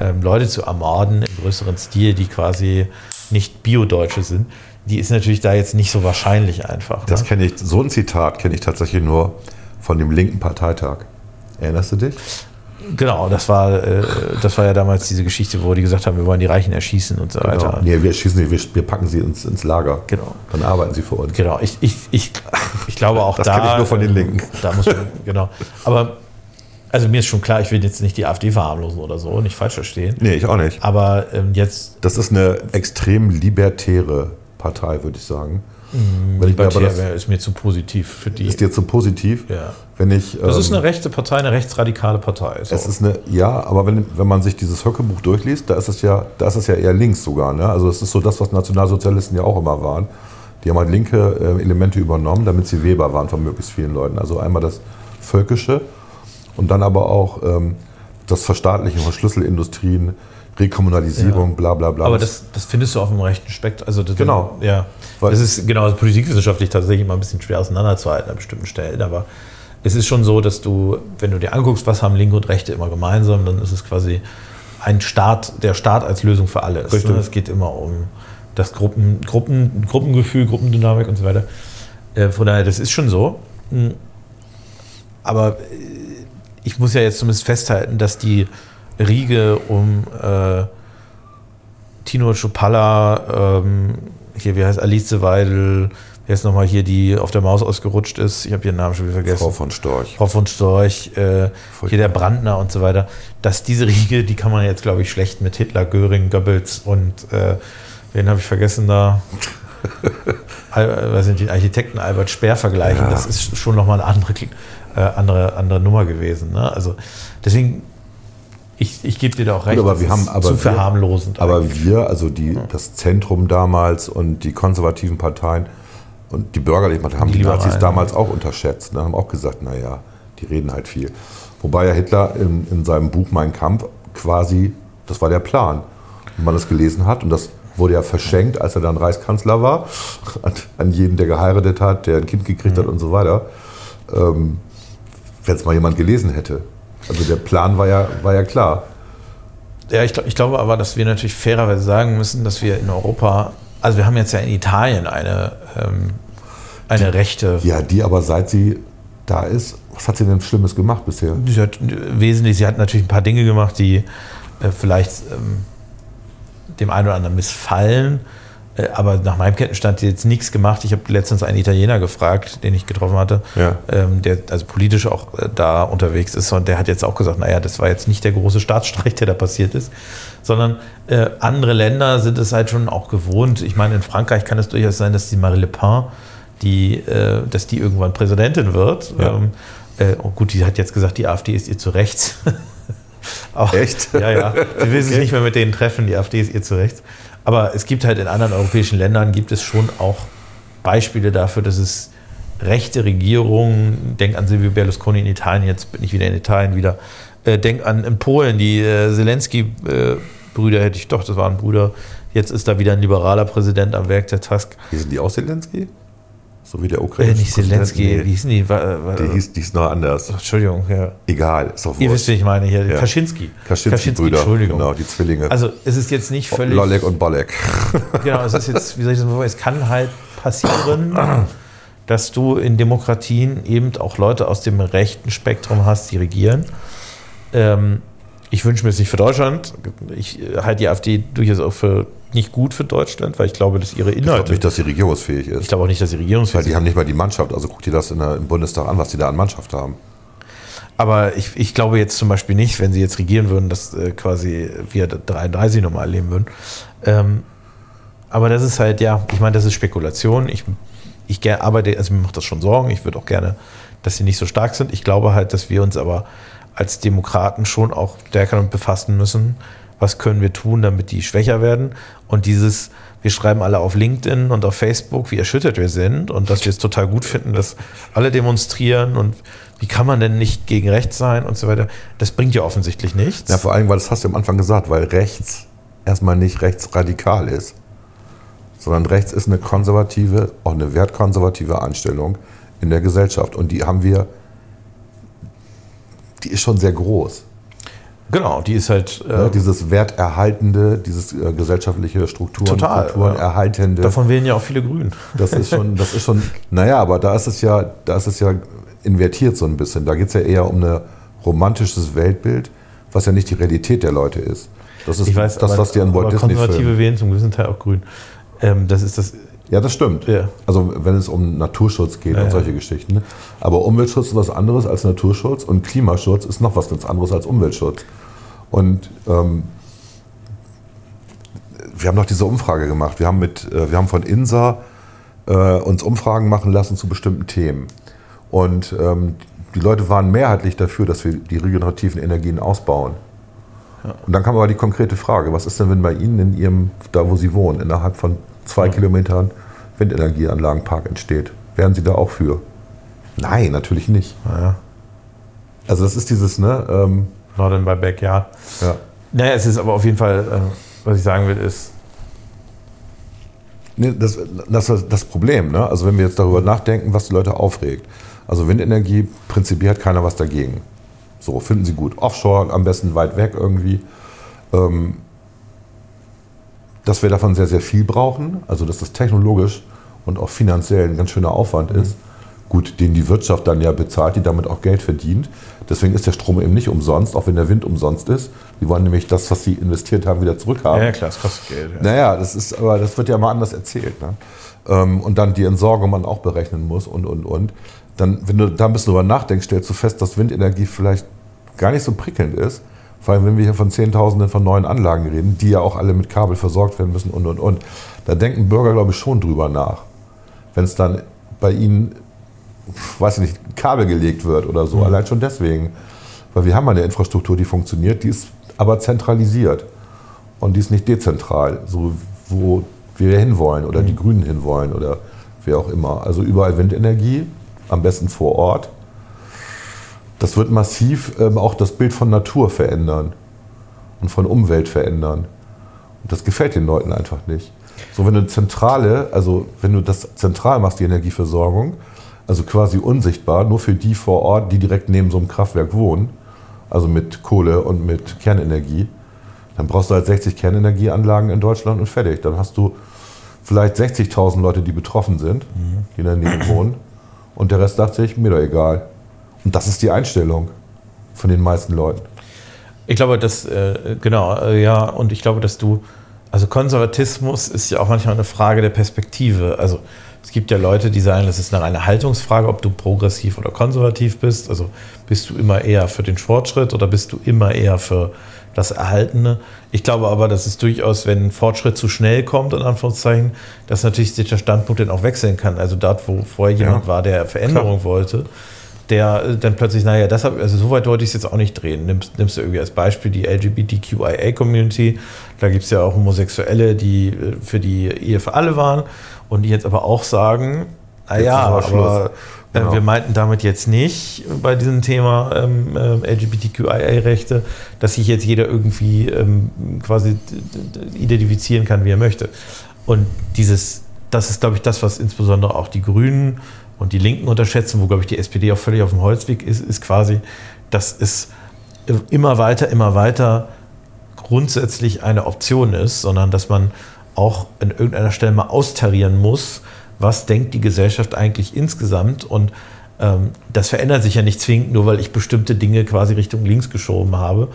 ähm, Leute zu ermorden im größeren Stil, die quasi nicht Bio-Deutsche sind, die ist natürlich da jetzt nicht so wahrscheinlich einfach. Das ne? kenne ich, so ein Zitat kenne ich tatsächlich nur von dem linken Parteitag. Erinnerst du dich? Genau, das war, äh, das war ja damals diese Geschichte, wo die gesagt haben, wir wollen die Reichen erschießen und so weiter. Genau. Nee, wir schießen sie, wir, wir packen sie ins, ins Lager. Genau. Dann arbeiten sie für uns. Genau, ich, ich, ich, ich glaube auch Das da. kenn ich nur von den Linken. Da muss man, genau. Aber also mir ist schon klar, ich will jetzt nicht die AfD verharmlosen oder so, nicht falsch verstehen. Nee, ich auch nicht. Aber ähm, jetzt Das ist eine extrem libertäre Partei, würde ich sagen. Wenn ich mir aber Libertär das, wäre, ist mir zu positiv für die. ist dir zu positiv. ja. Wenn ich, Das ist ähm, eine rechte Partei, eine rechtsradikale Partei. So. Es ist eine, ja, aber wenn, wenn man sich dieses Höcke-Buch durchliest, da ist es ja, da ist es ja eher links sogar. Ne? Also es ist so das, was Nationalsozialisten ja auch immer waren. Die haben halt linke äh, Elemente übernommen, damit sie Weber waren von möglichst vielen Leuten. Also einmal das Völkische und dann aber auch ähm, das Verstaatlichen von Schlüsselindustrien, Rekommunalisierung, Ja. bla bla bla. Aber das, das findest du auf dem rechten Spektrum. Also das, Genau. Ja. Weil- das ist genau politikwissenschaftlich tatsächlich immer ein bisschen schwer auseinanderzuhalten an bestimmten Stellen. Aber es ist schon so, dass du, wenn du dir anguckst, was haben Linke und Rechte immer gemeinsam, dann ist es quasi ein Staat, der Staat als Lösung für alle ist. Richtig. Ne? Es geht immer um das Gruppen, Gruppen, Gruppengefühl, Gruppendynamik und so weiter. Äh, von daher, das ist schon so. Mm. Aber äh, ich muss ja jetzt zumindest festhalten, dass die Riege um äh, Tino Schupalla, ähm, hier, wie heißt Alice Weidel, wer ist nochmal hier, die auf der Maus ausgerutscht ist, ich habe ihren Namen schon wieder vergessen. Frau von Storch. Frau von Storch, äh, hier der Brandner und so weiter, dass diese Riege, die kann man jetzt, glaube ich, schlecht mit Hitler, Göring, Goebbels und äh, wen habe ich vergessen da? Was sind die Architekten Albert Speer vergleichen? Ja. Das ist schon nochmal eine andere, äh, andere, andere Nummer gewesen. Ne? Also deswegen, ich, ich gebe dir da auch recht, aber das wir haben- aber zu wir- verharmlosend. Aber eigentlich. wir, also die, das Zentrum damals und die konservativen Parteien und die bürgerlichen Parteien haben Die die, Nazis damals auch unterschätzt. Ne? Haben auch gesagt, naja, die reden halt viel. Wobei ja Hitler in, in seinem Buch Mein Kampf quasi, das war der Plan, wenn man das gelesen hat. Und das wurde ja verschenkt, als er dann Reichskanzler war, an, an jeden, der geheiratet hat, der ein Kind gekriegt Mhm. hat und so weiter. Ähm, Wenn es mal jemand gelesen hätte. Also der Plan war ja, war ja klar. Ja, ich, glaub, ich glaube aber, dass wir natürlich fairerweise sagen müssen, dass wir in Europa, also wir haben jetzt ja in Italien eine, ähm, eine rechte, Ja, die aber seit sie da ist, was hat sie denn Schlimmes gemacht bisher? sie hat wesentlich, sie hat natürlich ein paar Dinge gemacht, die äh, vielleicht ähm, dem einen oder anderen missfallen. Äh, aber nach meinem Kenntnisstand jetzt nichts gemacht. Ich habe letztens einen Italiener gefragt, den ich getroffen hatte, Ja. ähm, der also politisch auch äh, da unterwegs ist. Und der hat jetzt auch gesagt, naja, das war jetzt nicht der große Staatsstreich, der da passiert ist, sondern äh, andere Länder sind es halt schon auch gewohnt. Ich meine, in Frankreich kann es durchaus sein, dass die Marie Le Pen, die, äh, dass die irgendwann Präsidentin wird. Ja. Ähm, äh, oh gut, die hat jetzt gesagt, die AfD ist ihr zu rechts. Auch, Echt? Ja, ja. Sie will sich Okay. nicht mehr mit denen treffen, die AfD ist ihr zu rechts. Aber es gibt halt in anderen europäischen Ländern gibt es schon auch Beispiele dafür, dass es rechte Regierungen, denk an Silvio Berlusconi in Italien, jetzt bin ich wieder in Italien wieder, äh, denk an in Polen, die äh, Zelensky-Brüder hätte ich doch, das waren Brüder. Jetzt ist da wieder ein liberaler Präsident am Werk der Tusk. Wie sind die aus Zelensky? So wie der Äh, ukrainische nicht Präsident. Zelensky, Nee, wie hießen die? Wa- wa- die, hieß, die hieß noch anders. Entschuldigung, ja. Egal, ist doch Ihr wurscht. wisst, wie ich meine hier. Ja. Kaczynski. Kaczynski-Brüder, Entschuldigung. genau, die Zwillinge. Also es ist jetzt nicht völlig. Lolek und Bolek. Genau, es ist jetzt, wie soll ich das mal sagen, es kann halt passieren, dass du in Demokratien eben auch Leute aus dem rechten Spektrum hast, die regieren. Ähm, ich wünsche mir es nicht für Deutschland. Ich äh, halte die AfD durchaus auch für nicht gut für Deutschland, weil ich glaube, dass ihre Ich glaube Inhalte. nicht, dass sie regierungsfähig ist. ich glaube auch nicht, dass sie Weil regierungsfähig die sind. haben nicht mal die Mannschaft. Also guck dir das der, im Bundestag an, was die da an Mannschaft haben. Aber ich, ich glaube jetzt zum Beispiel nicht, wenn sie jetzt regieren würden, dass äh, quasi wir 33 normal leben würden. Ähm, aber das ist halt, ja, ich meine, das ist Spekulation. Ich, ich arbeite, also mir macht das schon Sorgen. Ich würde auch gerne, dass sie nicht so stark sind. Ich glaube halt, dass wir uns aber als Demokraten schon auch stärker damit befassen müssen. Was können wir tun, damit die schwächer werden? Und dieses, wir schreiben alle auf LinkedIn und auf Facebook, wie erschüttert wir sind und dass wir es total gut finden, dass alle demonstrieren und wie kann man denn nicht gegen rechts sein und so weiter. Das bringt ja offensichtlich nichts. Ja, vor allem, weil das hast du am Anfang gesagt, weil rechts erstmal nicht rechtsradikal ist, sondern rechts ist eine konservative, auch eine wertkonservative Einstellung in der Gesellschaft. Und die haben wir, die ist schon sehr groß. Genau, die ist halt, äh, Ne? Dieses werterhaltende, dieses äh, gesellschaftliche Strukturen, Total, Kulturen ja. erhaltende. davon wählen ja auch viele Grün. Das ist schon, das ist schon, naja, aber da ist es ja, da ist es ja invertiert so ein bisschen. Da geht es ja eher um ein romantisches Weltbild, was ja nicht die Realität der Leute ist. Das ist Ich weiß, das, aber, was dir an Walt Disney Konservative wählen zum gewissen Teil auch Grün. Ähm, das ist das, Ja, das stimmt. Ja. Also wenn es um Naturschutz geht Ja, und ja. solche Geschichten. ne? Aber Umweltschutz ist was anderes als Naturschutz und Klimaschutz ist noch was ganz anderes als Umweltschutz. Und ähm, wir haben noch diese Umfrage gemacht. Wir haben, mit, äh, wir haben von INSA äh, uns Umfragen machen lassen zu bestimmten Themen. Und ähm, die Leute waren mehrheitlich dafür, dass wir die regenerativen Energien ausbauen. Und dann kam aber die konkrete Frage, was ist denn, wenn bei Ihnen in Ihrem, da wo Sie wohnen, innerhalb von zwei Kilometern Windenergieanlagenpark entsteht? Wären Sie da auch für? Nein, natürlich nicht. naja, Also das ist dieses, ne, ähm, not in my backyard. ja. Naja, es ist aber auf jeden Fall, äh, was ich sagen will, ist, das, das ist das Problem. Ne? Also wenn wir jetzt darüber nachdenken, was die Leute aufregt. Also Windenergie, prinzipiell hat keiner was dagegen. So, finden sie gut. Offshore, am besten weit weg irgendwie. Ähm, dass wir davon sehr, sehr viel brauchen. Also dass das technologisch und auch finanziell ein ganz schöner Aufwand ist. Gut, den die Wirtschaft dann ja bezahlt, die damit auch Geld verdient. Deswegen ist der Strom eben nicht umsonst, auch wenn der Wind umsonst ist. Die wollen nämlich das, was sie investiert haben, wieder zurückhaben. ja, ja klar, es kostet Geld. Ja. Naja, das ist, aber das wird ja mal anders erzählt. Ne? Ähm, und dann die Entsorgung man auch berechnen muss und, und, und. Dann, wenn du da ein bisschen drüber nachdenkst, stellst du fest, dass Windenergie vielleicht gar nicht so prickelnd ist. Vor allem, wenn wir hier von Zehntausenden von neuen Anlagen reden, die ja auch alle mit Kabel versorgt werden müssen und, und, und. Da denken Bürger, glaube ich, schon drüber nach. Wenn es dann bei ihnen, weiß ich nicht, Kabel gelegt wird oder so. Allein schon deswegen. Weil wir haben eine Infrastruktur, die funktioniert, die ist aber zentralisiert. Und die ist nicht dezentral, so wo wir hinwollen oder die Grünen hinwollen oder wer auch immer. Also überall Windenergie, am besten vor Ort. Das wird massiv ähm, auch das Bild von Natur verändern und von Umwelt verändern. Und das gefällt den Leuten einfach nicht. So, wenn du Zentrale, also wenn du das zentral machst, die Energieversorgung, also quasi unsichtbar, nur für die vor Ort, die direkt neben so einem Kraftwerk wohnen, also mit Kohle und mit Kernenergie, dann brauchst du halt 60 Kernenergieanlagen in Deutschland und fertig. Dann hast du vielleicht 60.000 Leute, die betroffen sind, die in der Nähe wohnen. Und der Rest sagt sich, mir doch egal. Und das ist die Einstellung von den meisten Leuten. Ich glaube, dass, äh, genau, äh, ja, und ich glaube, dass du, also Konservatismus ist ja auch manchmal eine Frage der Perspektive. Also es gibt ja Leute, die sagen, das ist eine reine Haltungsfrage, ob du progressiv oder konservativ bist. Also bist du immer eher für den Fortschritt oder bist du immer eher für das Erhaltene. Ich glaube aber, dass es durchaus, wenn Fortschritt zu schnell kommt, in Anführungszeichen, dass natürlich sich der Standpunkt dann auch wechseln kann. Also dort, wo vorher jemand Ja, war, der Veränderung wollte, der äh, dann plötzlich, naja, deshalb, also so weit wollte ich es jetzt auch nicht drehen. Nimmst, nimmst du irgendwie als Beispiel die LGBTQIA-Community, da gibt es ja auch Homosexuelle, die äh, für die Ehe für alle waren und die jetzt aber auch sagen, naja, aber äh, Genau. wir meinten damit jetzt nicht bei diesem Thema ähm, äh, LGBTQIA-Rechte, dass sich jetzt jeder irgendwie ähm, quasi identifizieren kann, wie er möchte. Und dieses das ist, glaube ich, das, was insbesondere auch die Grünen und die Linken unterschätzen, wo, glaube ich, die SPD auch völlig auf dem Holzweg ist, ist quasi, dass es immer weiter, immer weiter grundsätzlich eine Option ist, sondern dass man auch an irgendeiner Stelle mal austarieren muss, was denkt die Gesellschaft eigentlich insgesamt und ähm, das verändert sich ja nicht zwingend, nur weil ich bestimmte Dinge quasi Richtung links geschoben habe.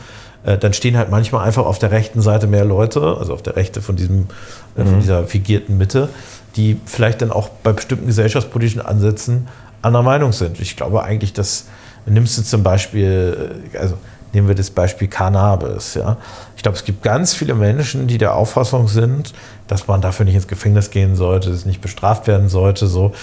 Äh, dann stehen halt manchmal einfach auf der rechten Seite mehr Leute, also auf der Rechte von, diesem, äh, von mhm. dieser figierten Mitte, die vielleicht dann auch bei bestimmten gesellschaftspolitischen Ansätzen anderer Meinung sind. Ich glaube eigentlich, dass nimmst du zum Beispiel, äh, also nehmen wir das Beispiel Cannabis. Ja? Ich glaube, es gibt ganz viele Menschen, die der Auffassung sind, dass man dafür nicht ins Gefängnis gehen sollte, dass es nicht bestraft werden sollte. So.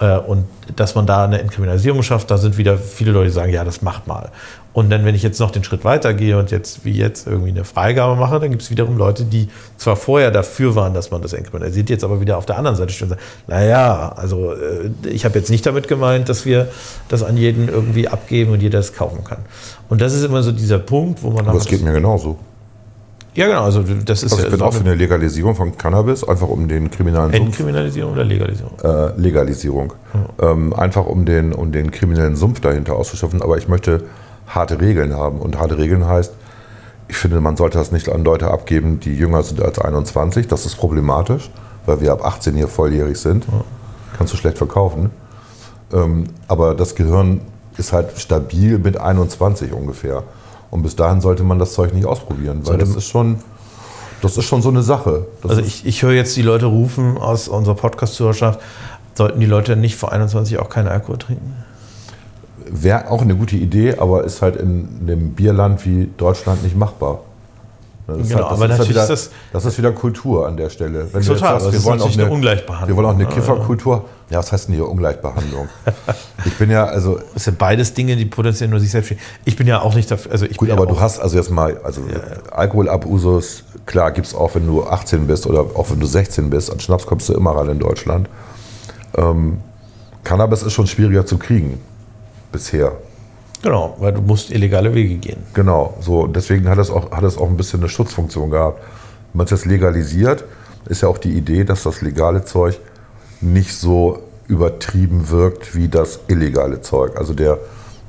Äh, und dass man da eine Entkriminalisierung schafft, da sind wieder viele Leute, die sagen, ja, das macht mal. Und dann, wenn ich jetzt noch den Schritt weitergehe und jetzt wie jetzt irgendwie eine Freigabe mache, dann gibt es wiederum Leute, die zwar vorher dafür waren, dass man das entkriminalisiert, jetzt aber wieder auf der anderen Seite stehen und sagen, naja, also äh, ich habe jetzt nicht damit gemeint, dass wir das an jeden irgendwie abgeben und jeder das kaufen kann. Und das ist immer so dieser Punkt, wo man... Aber es geht mir genauso. Ja, genau. Also das ist also ich bin auch für eine Legalisierung von Cannabis, einfach um den kriminellen Sumpf. Entkriminalisierung oder Legalisierung? Äh, Legalisierung. Ja. Ähm, einfach um den, um den kriminellen Sumpf dahinter auszuschöpfen. Aber ich möchte harte Regeln haben. Und harte Regeln heißt, ich finde, man sollte das nicht an Leute abgeben, die jünger sind als 21. Das ist problematisch, weil wir ab 18 hier volljährig sind. Ja. Kannst du schlecht verkaufen. Ähm, aber das Gehirn ist halt stabil mit 21 ungefähr. Und bis dahin sollte man das Zeug nicht ausprobieren, weil das ist schon, das ist schon so eine Sache. Das also ich, ich höre jetzt die Leute rufen aus unserer Podcast-Zuhörerschaft, sollten die Leute nicht vor 21 auch keinen Alkohol trinken? Wäre auch eine gute Idee, aber ist halt in einem Bierland wie Deutschland nicht machbar. Das genau, halt, aber ist halt wieder, ist das, das ist wieder Kultur an der Stelle. Wenn total, sagst, wir wollen auch eine, eine Ungleichbehandlung. Wir wollen auch eine Kifferkultur. Ja, was heißt denn hier Ungleichbehandlung? ich bin ja, also. Das sind beides Dinge, die potenziell nur sich selbst stehen. Ich bin ja auch nicht dafür. Also ich gut, aber ja du hast also jetzt mal, also ja. Alkoholabusus, klar, gibt es auch, wenn du 18 bist oder auch wenn du 16 bist. An Schnaps kommst du immer ran in Deutschland. Ähm, Cannabis ist schon schwieriger zu kriegen. Bisher. Genau, weil du musst illegale Wege gehen. Genau, so deswegen hat es auch, hat es auch ein bisschen eine Schutzfunktion gehabt. Wenn man es jetzt legalisiert, ist ja auch die Idee, dass das legale Zeug nicht so übertrieben wirkt wie das illegale Zeug. Also der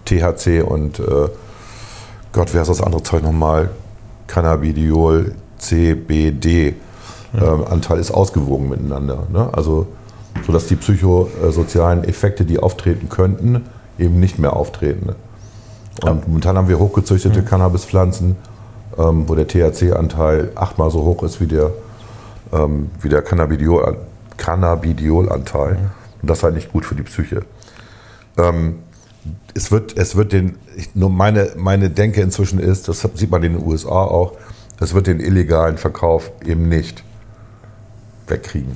THC und äh, Gott, wer ist das andere Zeug nochmal? Cannabidiol, CBD ähm, Anteil ist ausgewogen miteinander. Ne? Also sodass die psychosozialen Effekte, die auftreten könnten, eben nicht mehr auftreten. Und momentan haben wir hochgezüchtete mhm. Cannabispflanzen, ähm, wo der THC-Anteil achtmal so hoch ist wie der, ähm, wie der Cannabidiol, Cannabidiol-Anteil. Mhm. Und das ist halt nicht gut für die Psyche. Ähm, es wird, es wird den, ich, nur meine, meine Denke inzwischen ist, das sieht man in den USA auch, es wird den illegalen Verkauf eben nicht wegkriegen.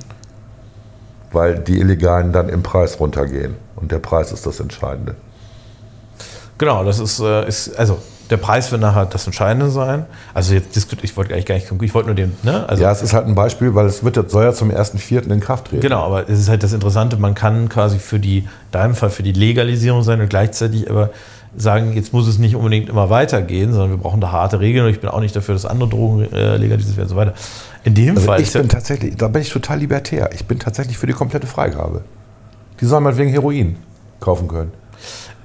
Weil die Illegalen dann im Preis runtergehen. Und der Preis ist das Entscheidende. Genau, das ist, äh, ist also der Preis wird nachher das Entscheidende sein. Also jetzt diskutiert, ich wollte eigentlich gar nicht, ich wollte nur den, ne? Also ja, es ist halt ein Beispiel, weil es wird, soll ja zum 1.4. in Kraft treten. Genau, aber es ist halt das Interessante, man kann quasi für die, in deinem Fall für die Legalisierung sein und gleichzeitig aber sagen, jetzt muss es nicht unbedingt immer weitergehen, sondern wir brauchen da harte Regeln und ich bin auch nicht dafür, dass andere Drogen äh, legalisiert werden und so weiter. In dem also Fall. Ich bin tatsächlich, da bin ich total libertär. Ich bin tatsächlich für die komplette Freigabe. Die sollen mal wegen Heroin kaufen können.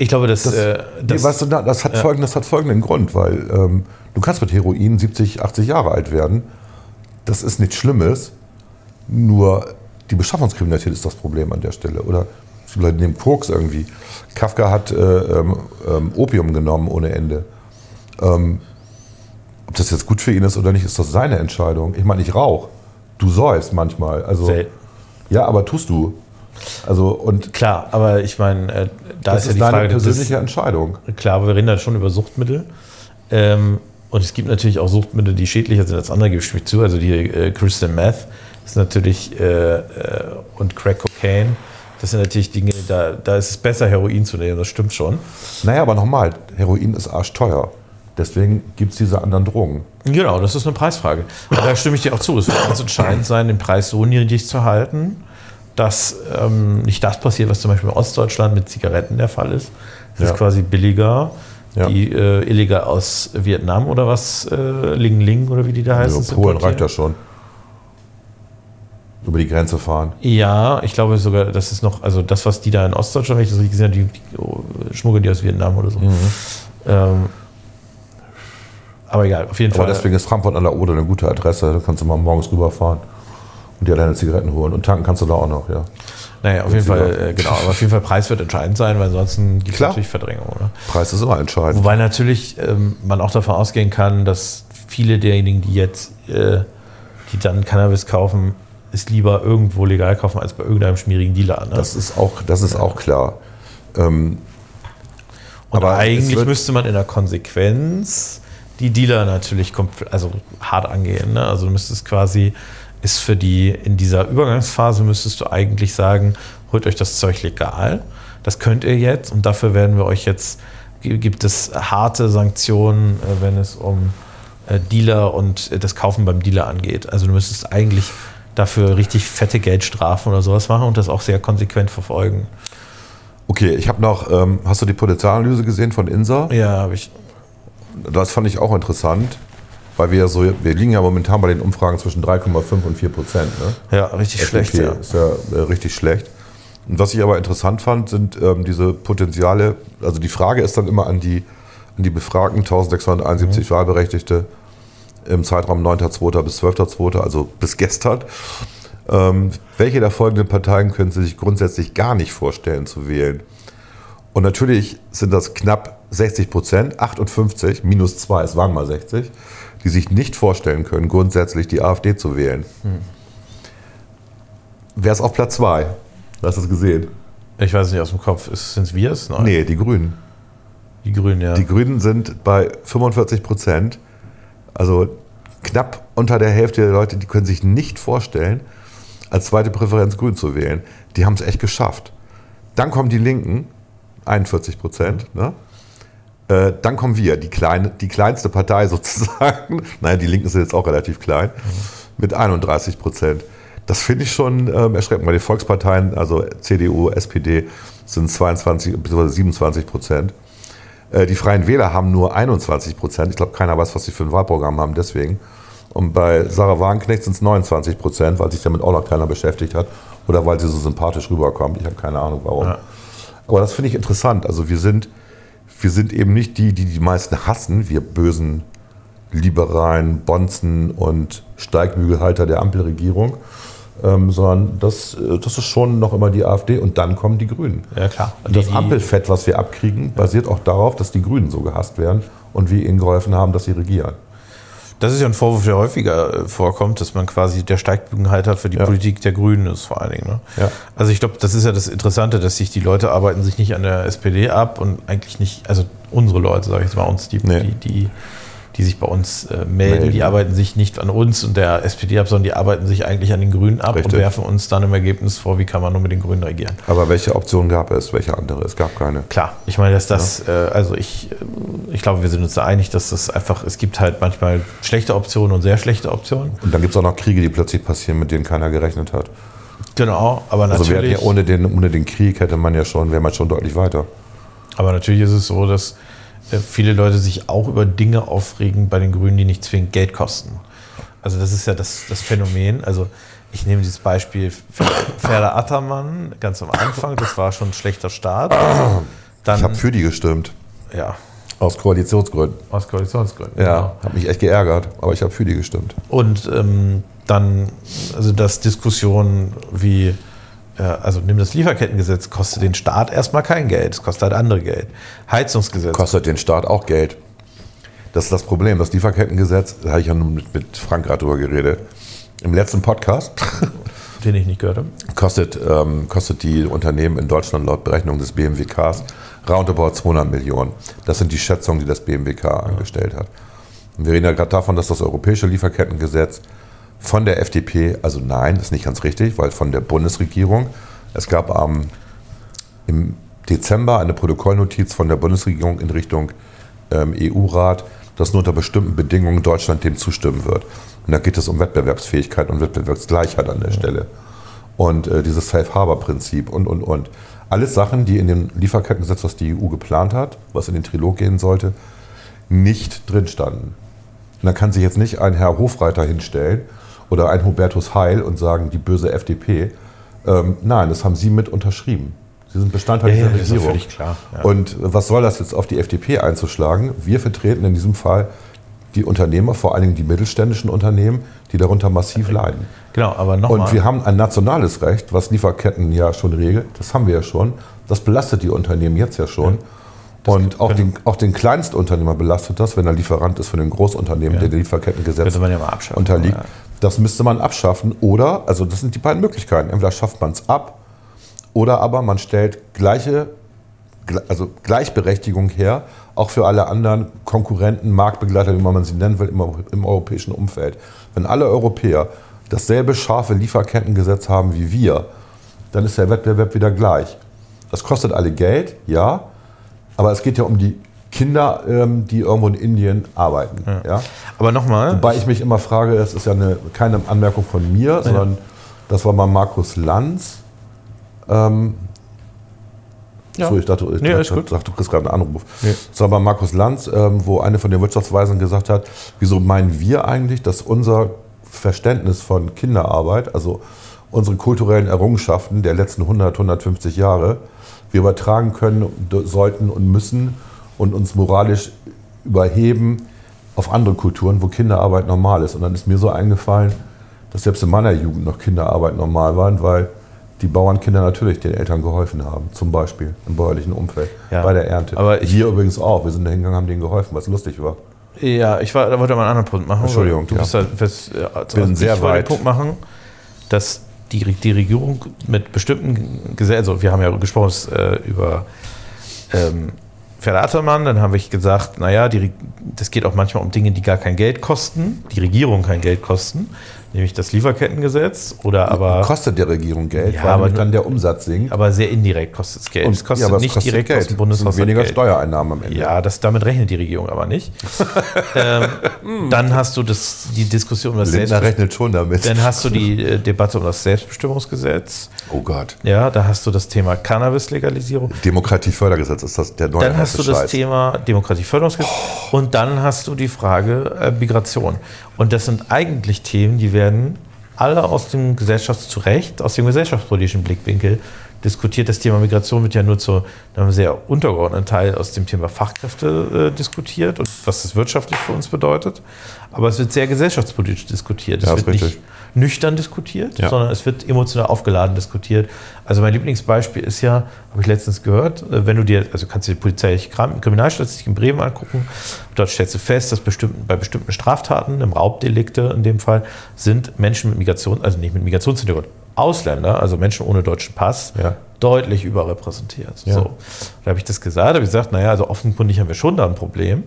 Ich glaube, das, das, äh, das, weißt du, das, hat, ja. folgenden, das hat folgenden Grund, weil ähm, du kannst mit Heroin 70, 80 Jahre alt werden. Das ist nichts Schlimmes, nur die Beschaffungskriminalität ist das Problem an der Stelle. Oder Leute nehmen Koks irgendwie. Kafka hat äh, ähm, ähm, Opium genommen ohne Ende. Ähm, ob das jetzt gut für ihn ist oder nicht, ist das seine Entscheidung. Ich meine, ich rauche. Du säufst manchmal. Also, Selten. Ja, aber tust du. Also und klar, aber ich meine, äh, da das ist, ja die Frage, persönliche das, Entscheidung. Klar, aber wir reden da schon über Suchtmittel. Ähm, und es gibt natürlich auch Suchtmittel, die schädlicher sind als andere, gebe ich mich zu. Also die äh, Crystal Meth ist natürlich äh, äh, und Crack Cocaine. Das sind natürlich Dinge, da, da ist es besser, Heroin zu nehmen, das stimmt schon. Naja, aber nochmal, Heroin ist arschteuer. Deswegen gibt es diese anderen Drogen. Genau, das ist eine Preisfrage. Und da stimme ich dir auch zu. Es wird ganz entscheidend sein, den Preis so niedrig zu halten, dass ähm, nicht das passiert, was zum Beispiel in Ostdeutschland mit Zigaretten der Fall ist. Das ja. ist quasi billiger. Ja. Die äh, illegal aus Vietnam oder was, äh, Ling Ling oder wie die da heißen. Ja, Polen reicht ja schon. über die Grenze fahren. Ja, ich glaube sogar, das ist noch, also das, was die da in Ostdeutschland, wenn ich das richtig gesehen habe, die, die oh, schmuggeln die aus Vietnam oder so. Ähm, aber egal, auf jeden Aber Fall. deswegen ist Frankfurt an der Oder eine gute Adresse. Da kannst du mal morgens rüberfahren und dir deine Zigaretten holen. Und tanken kannst du da auch noch, ja. Naja, auf jeden. Fall, äh, genau, aber auf jeden Fall Preis wird entscheidend sein, weil ansonsten gibt es natürlich Verdrängung, oder? Preis ist immer entscheidend. Wobei natürlich ähm, man auch davon ausgehen kann, dass viele derjenigen, die jetzt, äh, die dann Cannabis kaufen, es lieber irgendwo legal kaufen als bei irgendeinem schmierigen Dealer. Ne? Das ist auch, das ist auch klar. Ähm, Und aber eigentlich müsste man in der Konsequenz die Dealer natürlich also hart angehen. Ne? Also du müsstest quasi, ist für die, in dieser Übergangsphase müsstest du eigentlich sagen, holt euch das Zeug legal. Das könnt ihr jetzt und dafür werden wir euch jetzt, gi- gibt es harte Sanktionen, äh, wenn es um äh, Dealer und äh, das Kaufen beim Dealer angeht. Also du müsstest eigentlich dafür richtig fette Geldstrafen oder sowas machen und das auch sehr konsequent verfolgen. okay, ich habe noch, ähm, hast du die Potenzialanalyse gesehen von INSA? Ja, habe ich. Das fand ich auch interessant, weil wir so, wir liegen ja momentan bei den Umfragen zwischen 3,5 und 4 Prozent. Ne? Ja, richtig schlecht. FDP Ja. Ist ja äh, richtig schlecht. Und was ich aber interessant fand, sind ähm, diese Potenziale, also die Frage ist dann immer an die, an die Befragten, 1671 Wahlberechtigte im Zeitraum 9.2. bis 12.2., also bis gestern. Ähm, welche der folgenden Parteien können Sie sich grundsätzlich gar nicht vorstellen zu wählen? Und natürlich sind das knapp 60 Prozent, 58, minus 2, es waren mal 60, die sich nicht vorstellen können, grundsätzlich die AfD zu wählen. Wer ist auf Platz 2? Hast du es gesehen? Ich weiß nicht aus dem Kopf. Sind es wir es? Nein. Nee, die Grünen. Die Grünen, ja. Die Grünen sind bei 45 Prozent, also knapp unter der Hälfte der Leute, die können sich nicht vorstellen, als zweite Präferenz Grün zu wählen. Die haben es echt geschafft. Dann kommen die Linken, 41 Prozent. Ne? Äh, dann kommen wir, die, kleine, die kleinste Partei sozusagen. Naja, die Linken sind jetzt auch relativ klein, mit 31 Prozent. Das finde ich schon ähm, erschreckend, weil die Volksparteien, also CDU, SPD, sind 22 bzw. 27 Prozent. Äh, Die Freien Wähler haben nur 21 Prozent. Ich glaube, keiner weiß, was sie für ein Wahlprogramm haben, deswegen. Und bei Sarah Wagenknecht sind es 29 Prozent, weil sich damit auch noch keiner beschäftigt hat. Oder weil sie so sympathisch rüberkommt. Ich habe keine Ahnung, warum. Ja. Aber das finde ich interessant. Also wir sind, wir sind eben nicht die, die die meisten hassen, wir bösen liberalen Bonzen und Steigbügelhalter der Ampelregierung, ähm, sondern das, äh, das ist schon noch immer die AfD und dann kommen die Grünen. ja, klar. Und das Ampelfett, was wir abkriegen, basiert auch darauf, dass die Grünen so gehasst werden und wir ihnen geholfen haben, dass sie regieren. Das ist ja ein Vorwurf, der häufiger äh, vorkommt, dass man quasi der Steigbügenhalter für die Ja. Politik der Grünen ist, vor allen Dingen. Ne? Ja. Also ich glaube, das ist ja das Interessante, dass sich die Leute arbeiten sich nicht an der SPD ab und eigentlich nicht, also unsere Leute, sage ich jetzt mal, uns, die, Nee. die, die, die sich bei uns äh, melden, Melden. die arbeiten sich nicht an uns und der SPD ab, sondern die arbeiten sich eigentlich an den Grünen ab Richtig. und werfen uns dann im Ergebnis vor, wie kann man nur mit den Grünen regieren. Aber welche Option gab es? Welche andere? Es gab keine. Klar, ich meine, dass das, äh, also ich, äh, ich glaube, wir sind uns da einig, dass das einfach, es gibt halt manchmal schlechte Optionen und sehr schlechte Optionen. Und dann gibt es auch noch Kriege, die plötzlich passieren, mit denen keiner gerechnet hat. Genau, aber Also natürlich, ja ohne den, ohne den Krieg hätte man ja schon, wäre man schon deutlich weiter. aber natürlich ist es so, dass viele Leute sich auch über Dinge aufregen bei den Grünen, die nicht zwingend Geld kosten. Also das ist ja das, das Phänomen. Also ich nehme dieses Beispiel Ferda Attermann ganz am Anfang, das war schon ein schlechter Start. Dann, Ich habe für die gestimmt. ja, Aus Koalitionsgründen. aus Koalitionsgründen. Ja, habe mich echt geärgert, aber ich habe für die gestimmt. Und ähm, dann, also das Diskussionen wie, äh, also nimm das Lieferkettengesetz, kostet den Staat erstmal kein Geld, es kostet halt andere Geld. Heizungsgesetz. Kostet den Staat auch Geld. Das ist das Problem. Das Lieferkettengesetz, da habe ich ja nun mit, mit Frank gerade drüber geredet. Im letzten Podcast den ich nicht gehört habe. kostet, ähm, kostet die Unternehmen in Deutschland laut Berechnung des BMWKs roundabout 200 Millionen. Das sind die Schätzungen, die das BMWK angestellt hat. Und wir reden ja gerade davon, dass das europäische Lieferkettengesetz von der FDP, also nein, das ist nicht ganz richtig, weil von der Bundesregierung, es gab am, im Dezember eine Protokollnotiz von der Bundesregierung in Richtung ähm, EU-Rat, dass nur unter bestimmten Bedingungen Deutschland dem zustimmen wird. Und da geht es um Wettbewerbsfähigkeit und Wettbewerbsgleichheit an der Stelle. Und äh, dieses Safe-Harbor-Prinzip und, und, und. Alles Sachen, die in dem Lieferkettengesetz, was die EU geplant hat, was in den Trilog gehen sollte, nicht drin standen. Und dann kann sich jetzt nicht ein Herr Hofreiter hinstellen oder ein Hubertus Heil und sagen, die böse FDP. Ähm, nein, das haben Sie mit unterschrieben. Sie sind Bestandteil Ja, ja, dieser das ist Regierung. klar, ja. Und was soll das jetzt auf die FDP einzuschlagen? Wir vertreten in diesem Fall die Unternehmer, vor allen Dingen die mittelständischen Unternehmen, die darunter massiv leiden. Genau, aber Und nochmal. wir haben ein nationales Recht, was Lieferketten ja schon regelt. Das haben wir ja schon. Das belastet die Unternehmen jetzt ja schon. Und auch den, auch den Kleinstunternehmer belastet das, wenn er Lieferant ist für den Großunternehmen, der dem Lieferkettengesetz ja mal unterliegt. Das müsste man abschaffen. Oder, also das sind die beiden Möglichkeiten. Entweder schafft man es ab oder aber man stellt gleiche, gle- also Gleichberechtigung her, auch für alle anderen Konkurrenten, Marktbegleiter, wie man sie nennen will, im, im europäischen Umfeld. Wenn alle Europäer dasselbe scharfe Lieferkettengesetz haben wie wir, dann ist der Wettbewerb wieder gleich. Das kostet alle Geld, ja, aber es geht ja um die Kinder, ähm, die irgendwo in Indien arbeiten. Ja. aber nochmal. Wobei ich mich immer frage, das ist ja eine, keine Anmerkung von mir, sondern das war mal Markus Lanz. Ähm, Ja. So, ich dachte, ich Nee, dachte, dachte, du kriegst gerade einen Anruf. Nee. Das war bei Markus Lanz, ähm, wo eine von den Wirtschaftsweisern gesagt hat, wieso meinen wir eigentlich, dass unser Verständnis von Kinderarbeit, also unsere kulturellen Errungenschaften der letzten 100, 150 Jahre, wir übertragen können, sollten und müssen und uns moralisch überheben auf andere Kulturen, wo Kinderarbeit normal ist. Und dann ist mir so eingefallen, dass selbst in meiner Jugend noch Kinderarbeit normal waren, weil die Bauernkinder natürlich den Eltern geholfen haben, zum Beispiel im bäuerlichen Umfeld, Ja. bei der Ernte. Aber ich- Wir übrigens auch. Wir sind da hingegangen, haben denen geholfen, was lustig war. Ja, ich war, da wollte mal einen anderen Punkt machen. Entschuldigung, Du ja. bist da, fest, äh, also Bin sehr ich weit. den Punkt machen, dass die, die Regierung mit bestimmten Gesetzen, also wir haben ja gesprochen äh, über ähm, Verlatermann, dann habe ich gesagt, naja, die, das geht auch manchmal um Dinge, die gar kein Geld kosten, die Regierung kein Geld kosten, nämlich das Lieferkettengesetz oder aber, Kostet der Regierung Geld, Ja, weil aber dann der Umsatz sinkt. aber sehr indirekt kostet es Geld. Und- es kostet ja, aber es nicht kostet direkt Geld. aus dem Es Bundeshaushalt weniger Geld. Steuereinnahmen am Ende. Ja, das, damit rechnet die Regierung aber nicht. ähm, dann hast du das, die Diskussion um das Lindner Selbstbestimmungsgesetz. rechnet schon damit. Dann hast du die äh, Debatte um das Selbstbestimmungsgesetz. oh Gott. Ja, da hast du das Thema Cannabis-Legalisierung. Demokratiefördergesetz ist das der neue Dann hast du das Scheiß. Thema Demokratieförderungsgesetz. Und dann hast du die Frage äh, Migration. Und das sind eigentlich Themen, die werden alle aus dem Gesellschafts zu Recht, aus dem gesellschaftspolitischen Blickwinkel diskutiert. Das Thema Migration wird ja nur zu einem sehr untergeordneten Teil aus dem Thema Fachkräfte äh, diskutiert und was das wirtschaftlich für uns bedeutet. Aber es wird sehr gesellschaftspolitisch diskutiert. Es Ja, wird ist nicht richtig. Nüchtern diskutiert, Ja. sondern es wird emotional aufgeladen diskutiert. Also mein Lieblingsbeispiel ist ja, habe ich letztens gehört, äh, wenn du dir, also kannst du die polizeiliche Kriminalstatistik in Bremen angucken, dort stellst du fest, dass bestimmten, bei bestimmten Straftaten, im Raubdelikte in dem Fall, sind Menschen mit Migration, also nicht mit Migrationshintergrund, Ausländer, also Menschen ohne deutschen Pass, Ja. deutlich überrepräsentiert. Ja. So. Da habe ich das gesagt, habe ich gesagt, naja, also offenkundig haben wir schon da ein Problem.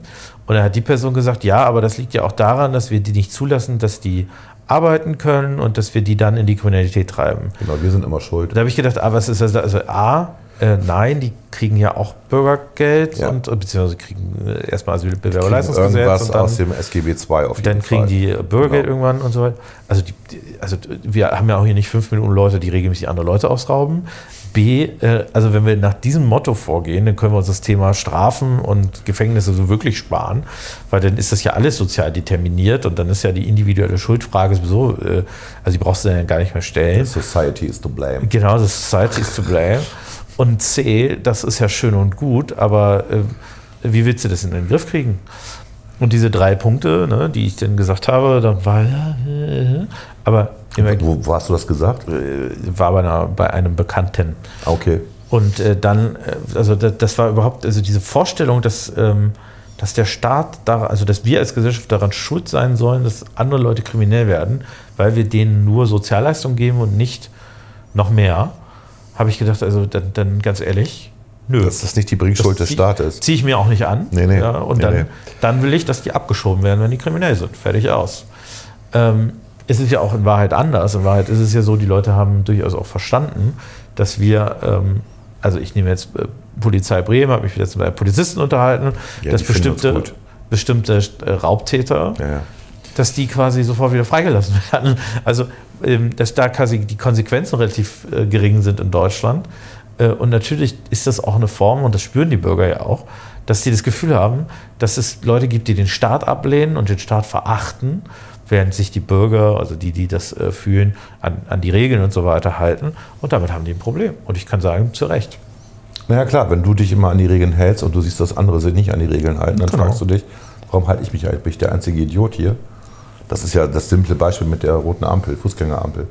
Und dann hat die Person gesagt, ja, aber das liegt ja auch daran, dass wir die nicht zulassen, dass die arbeiten können und dass wir die dann in die Kriminalität treiben. Genau, wir sind immer schuld. Da habe ich gedacht, ah, was ist das? Also A, äh, nein, die kriegen ja auch Bürgergeld Ja. und äh, beziehungsweise kriegen äh, erstmal Asylbewerberleistungsgesetz irgendwas und dann, aus dem SGB II auf jeden dann kriegen Fall. die Bürgergeld Genau. irgendwann und so weiter. Also, die, also wir haben ja auch hier nicht fünf Millionen Leute, die regelmäßig andere Leute ausrauben. B, äh, also wenn wir nach diesem Motto vorgehen, dann können wir uns das Thema Strafen und Gefängnisse so wirklich sparen, weil dann ist das ja alles sozial determiniert und dann ist ja die individuelle Schuldfrage sowieso, äh, also die brauchst du dann gar nicht mehr stellen. Society is to blame. Genau, the society is to blame. Und C, das ist ja schön und gut, aber äh, wie willst du das in den Griff kriegen? Und diese drei Punkte, ne, die ich dann gesagt habe, dann war ja, äh, aber Wo, wo hast du das gesagt? war bei, einer, bei einem Bekannten. Okay. Und äh, dann, äh, also das, das war überhaupt, also diese Vorstellung, dass, ähm, dass der Staat, da, also dass wir als Gesellschaft daran schuld sein sollen, dass andere Leute kriminell werden, weil wir denen nur Sozialleistungen geben und nicht noch mehr, habe ich gedacht, also dann, dann ganz ehrlich, nö. Dass das nicht die Bringschuld des Staates. Ziehe ich mir auch nicht an. Nee, nee. Ja, und Nee, dann, nee. dann will ich, dass die abgeschoben werden, wenn die kriminell sind. Fertig aus. Ähm, es ist ja auch in Wahrheit anders. In Wahrheit ist es ja so, die Leute haben durchaus auch verstanden, dass wir, ähm, also ich nehme jetzt äh, Polizei Bremen, habe mich jetzt mit Polizisten unterhalten, Ja, dass bestimmte, bestimmte äh, Raubtäter Ja, ja. dass die quasi sofort wieder freigelassen werden. Also, ähm, dass da quasi die Konsequenzen relativ äh, gering sind in Deutschland. Äh, und natürlich ist das auch eine Form, und das spüren die Bürger ja auch, dass sie das Gefühl haben, dass es Leute gibt, die den Staat ablehnen und den Staat verachten während sich die Bürger, also die, die das äh, fühlen, an, an die Regeln und so weiter halten. Und damit haben die ein Problem. Und ich kann sagen, zu Recht. Naja klar, wenn du dich immer an die Regeln hältst und du siehst, dass andere sich nicht an die Regeln halten, dann Genau. fragst du dich, warum halte ich mich eigentlich? Bin ich der einzige Idiot hier? Das ist ja das simple Beispiel mit der roten Ampel, Fußgängerampel.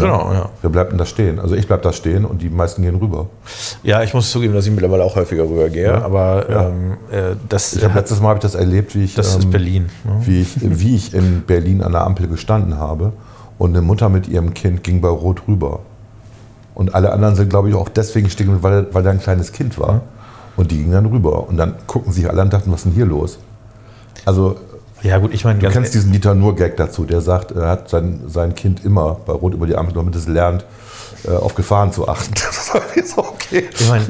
Ne? Genau, ja. Wer bleibt denn da stehen? Also ich bleib da stehen und die meisten gehen rüber. Ja, ich muss zugeben, dass ich mittlerweile auch häufiger rübergehe, Ja. aber Ja. Ähm, äh, das, Ich habe letztes Mal habe ich das erlebt, wie ich, das ist ähm, Berlin. Ne? wie, ich, wie ich in Berlin an der Ampel gestanden habe und eine Mutter mit ihrem Kind ging bei Rot rüber. Und alle anderen sind, glaube ich, auch deswegen stehen, weil, weil da ein kleines Kind war. Und die gingen dann rüber. Und dann gucken sich alle an und dachten, was ist denn hier los? Also, Ja, gut, ich meine, du kennst diesen Dieter Nur-Gag dazu, der sagt, er hat sein, sein Kind immer bei Rot über die Ampel, damit es lernt, äh, auf Gefahren zu achten. Das so okay. ich meine,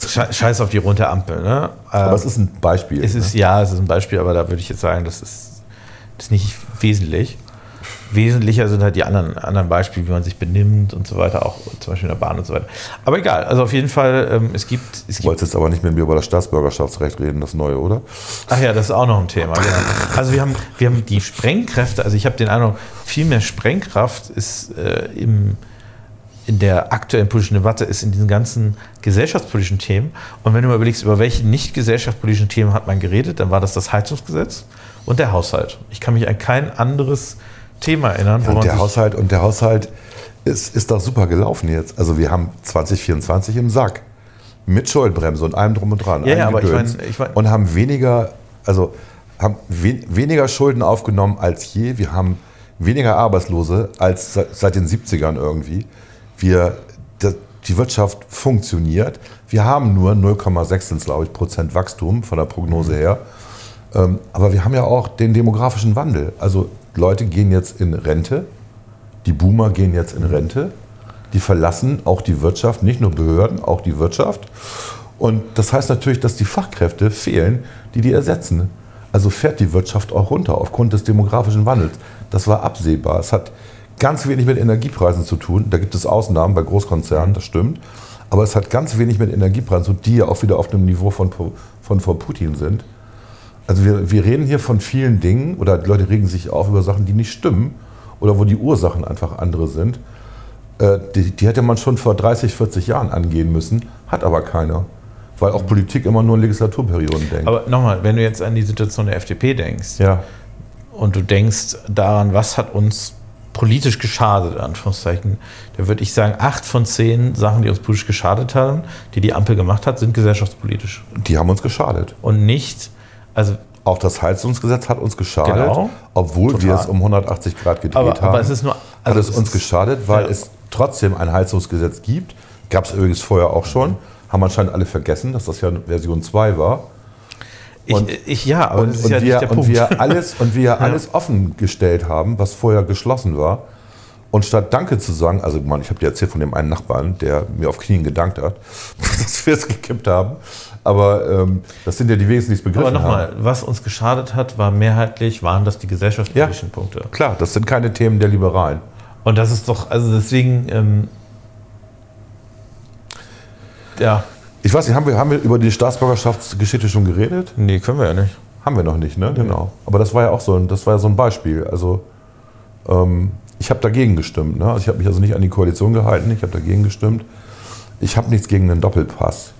sche- scheiß auf die runde Ampel. Ne? Aber Ähm, es ist ein Beispiel. Es ist, ja, es ist ein Beispiel, aber da würde ich jetzt sagen, das ist, das ist nicht wesentlich. Wesentlicher sind halt die anderen, anderen Beispiele, wie man sich benimmt und so weiter, auch zum Beispiel in der Bahn und so weiter. Aber egal, also auf jeden Fall, ähm, es gibt. Es Du wolltest jetzt aber nicht mit mir über das Staatsbürgerschaftsrecht reden, das neue, oder? ach ja, das ist auch noch ein Thema. Genau. Also wir haben, wir haben die Sprengkräfte, also ich habe den Eindruck, viel mehr Sprengkraft ist äh, im, in der aktuellen politischen Debatte, ist in diesen ganzen gesellschaftspolitischen Themen. Und wenn du mal überlegst, über welche nicht gesellschaftspolitischen Themen hat man geredet, dann war das das Heizungsgesetz und der Haushalt. Ich kann mich an kein anderes Thema erinnern, wo Und der Haushalt, und der Haushalt ist, ist doch super gelaufen jetzt. Also wir haben 2024 im Sack. Mit Schuldenbremse und allem drum und dran. Ja, ja, aber ich mein- ich mein- und haben weniger, also haben we weniger Schulden aufgenommen als je. Wir haben weniger Arbeitslose als seit, den 70ern irgendwie. Wir, die Wirtschaft funktioniert. Wir haben nur 0,6 sind glaube ich, Prozent Wachstum von der Prognose her. Ähm, aber wir haben ja auch den demografischen Wandel. Also Leute gehen jetzt in Rente, die Boomer gehen jetzt in Rente, die verlassen auch die Wirtschaft, nicht nur Behörden, auch die Wirtschaft. Und das heißt natürlich, dass die Fachkräfte fehlen, die die ersetzen. Also fährt die Wirtschaft auch runter aufgrund des demografischen Wandels. Das war absehbar. Es hat ganz wenig mit Energiepreisen zu tun. Da gibt es Ausnahmen bei Großkonzernen, das stimmt. Aber es hat ganz wenig mit Energiepreisen zu tun, die ja auch wieder auf dem Niveau von, von, von Putin sind. Also wir, wir reden hier von vielen Dingen oder die Leute regen sich auf über Sachen, die nicht stimmen oder wo die Ursachen einfach andere sind. Äh, die, die hätte man schon vor 30, 40 Jahren angehen müssen, hat aber keiner. Weil auch Politik immer nur in Legislaturperioden denkt. aber nochmal, wenn du jetzt an die Situation der FDP denkst ja, und du denkst daran, was hat uns politisch geschadet, in Anführungszeichen, da würde ich sagen, acht von zehn Sachen, die uns politisch geschadet haben, die die Ampel gemacht hat, sind gesellschaftspolitisch. die haben uns geschadet. Und nicht, also Auch das Heizungsgesetz hat uns geschadet, Genau. obwohl wir Total. es um 180 Grad gedreht Aber- haben. aber es ist nur- also hat es es uns geschadet, weil ja. es trotzdem ein Heizungsgesetz gibt. Gab es übrigens vorher auch schon. Haben anscheinend alle vergessen, dass das ja Version 2 war. ich, Und- ich ja, aber und, das ist und, ja wir, nicht der und Punkt. wir alles und wir alles offengestellt haben, was vorher geschlossen war. Und statt Danke zu sagen, also man, ich habe dir erzählt von dem einen Nachbarn, der mir auf Knien gedankt hat, dass wir es gekippt haben. Aber ähm, das sind ja die wenigsten, die es aber begriffen haben. nochmal, was uns geschadet hat, war mehrheitlich, waren das die gesellschaftspolitischen Punkte. Klar, das sind keine Themen der Liberalen. Und das ist doch, also deswegen, ähm, ja, Ich weiß nicht, haben wir, haben wir über die Staatsbürgerschaftsgeschichte schon geredet? nee, können wir ja nicht. Haben wir noch nicht, ne? Genau. Aber das war ja auch so ein, das war ja so ein Beispiel. Also ähm, ich habe dagegen gestimmt. Ne? Also ich habe mich also nicht an die Koalition gehalten, ich habe dagegen gestimmt. Ich habe nichts gegen einen Doppelpass.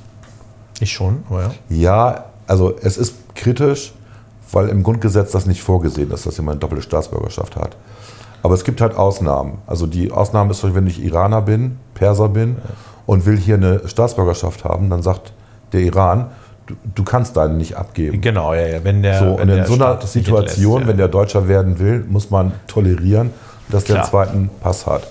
Ich schon, aber ja. Ja, also es ist kritisch, weil im Grundgesetz das nicht vorgesehen ist, dass jemand eine doppelte Staatsbürgerschaft hat. Aber es gibt halt Ausnahmen. Also die Ausnahme ist, wenn ich Iraner bin, Perser bin und will hier eine Staatsbürgerschaft haben, dann sagt der Iran, du, du kannst deinen nicht abgeben. Genau, ja, ja. Wenn der, So, wenn und in so einer Situation, entlässt, wenn der Deutscher werden will, muss man tolerieren, dass der Klar. einen zweiten Pass hat.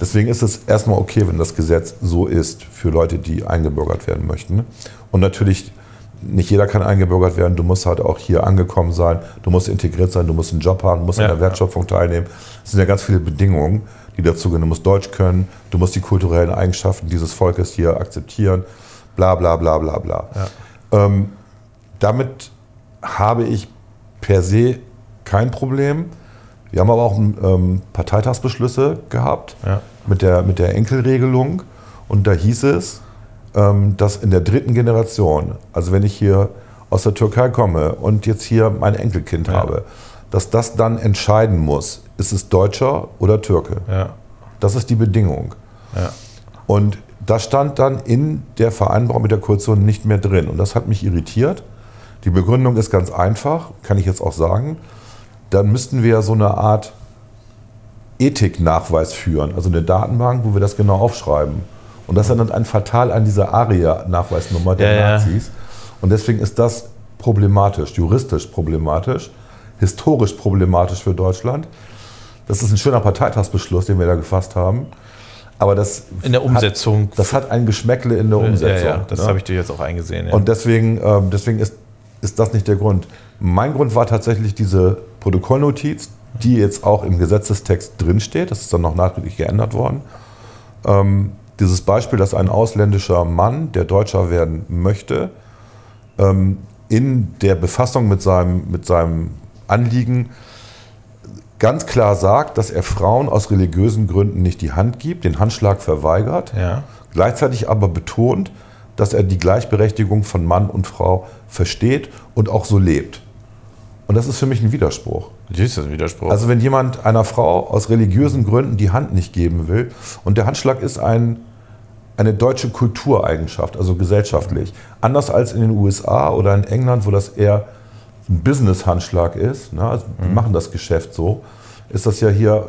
Deswegen ist es erstmal okay, wenn das Gesetz so ist für Leute, die eingebürgert werden möchten. Und natürlich, nicht jeder kann eingebürgert werden. Du musst halt auch hier angekommen sein, du musst integriert sein, du musst einen Job haben, du musst Ja, an der Wertschöpfung teilnehmen. Es sind ja ganz viele Bedingungen, die dazu gehören. Du musst Deutsch können, du musst die kulturellen Eigenschaften dieses Volkes hier akzeptieren, bla bla bla bla bla. Ähm, damit habe ich per se kein Problem. Wir haben aber auch ähm, Parteitagsbeschlüsse gehabt Ja. mit, der, mit der Enkelregelung. Und da hieß es, ähm, dass in der dritten Generation, also wenn ich hier aus der Türkei komme und jetzt hier mein Enkelkind Ja. habe, dass das dann entscheiden muss, ist es Deutscher oder Türke. Ja. Das ist die Bedingung. Und das stand dann in der Vereinbarung mit der Koalition nicht mehr drin. Und das hat mich irritiert. Die Begründung ist ganz einfach, kann ich jetzt auch sagen. Dann müssten wir so eine Art Ethiknachweis führen, also eine Datenbank, wo wir das genau aufschreiben. Und das erinnert einen fatal an diese ARIA-Nachweisnummer der Ja, ja. Nazis. Und deswegen ist das problematisch, juristisch problematisch, historisch problematisch für Deutschland. Das ist ein schöner Parteitagsbeschluss, den wir da gefasst haben. Aber das In der Umsetzung. Hat, das hat ein Geschmäckle in der Umsetzung. Ja, ja, das ne? habe ich dir jetzt auch eingesehen. Ja. Und deswegen, ähm, deswegen ist, ist das nicht der Grund. Mein Grund war tatsächlich diese Protokollnotiz, die jetzt auch im Gesetzestext drinsteht. Das ist dann noch nachträglich geändert worden. Ähm, dieses Beispiel, dass ein ausländischer Mann, der Deutscher werden möchte, ähm, in der Befassung mit seinem, mit seinem Anliegen ganz klar sagt, dass er Frauen aus religiösen Gründen nicht die Hand gibt, den Handschlag verweigert, ja. gleichzeitig aber betont, dass er die Gleichberechtigung von Mann und Frau versteht und auch so lebt. Und das ist für mich ein Widerspruch. Natürlich ist das ein Widerspruch. Also wenn jemand einer Frau aus religiösen Gründen die Hand nicht geben will und der Handschlag ist ein, eine deutsche Kultureigenschaft, also gesellschaftlich, anders als in den USA oder in England, wo das eher ein Business-Handschlag ist, ne? also die machen das Geschäft so, ist das ja hier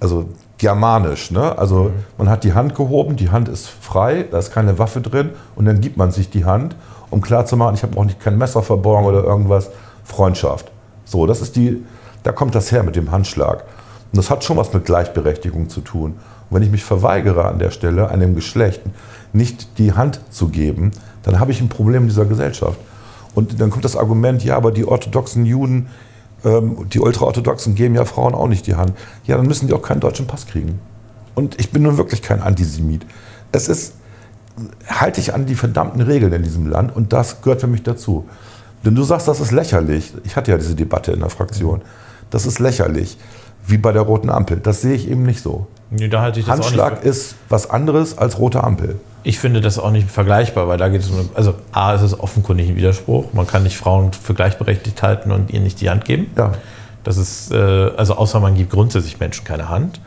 also germanisch. Ne? Also man hat die Hand gehoben, die Hand ist frei, da ist keine Waffe drin und dann gibt man sich die Hand, um klarzumachen, ich habe auch nicht kein Messer verborgen oder irgendwas, Freundschaft. So, das ist die, da kommt das her mit dem Handschlag. Und das hat schon was mit Gleichberechtigung zu tun. Und wenn ich mich verweigere an der Stelle, einem Geschlecht nicht die Hand zu geben, dann habe ich ein Problem in dieser Gesellschaft. Und dann kommt das Argument, ja, aber die orthodoxen Juden, ähm, die Ultraorthodoxen geben ja Frauen auch nicht die Hand. Ja, dann müssen die auch keinen deutschen Pass kriegen. Und ich bin nun wirklich kein Antisemit. Es ist, halte ich an die verdammten Regeln in diesem Land und das gehört für mich dazu. Denn du sagst, das ist lächerlich. Ich hatte ja diese Debatte in der Fraktion. Das ist lächerlich, wie bei der roten Ampel. Das sehe ich eben nicht so. nee, auch Handschlag ist was anderes als rote Ampel. Ich finde das auch nicht vergleichbar, weil da geht es um. Also, A, es ist offenkundig ein Widerspruch. Man kann nicht Frauen für gleichberechtigt halten und ihnen nicht die Hand geben. Ja, Das ist, äh, also außer man gibt grundsätzlich Menschen keine Hand.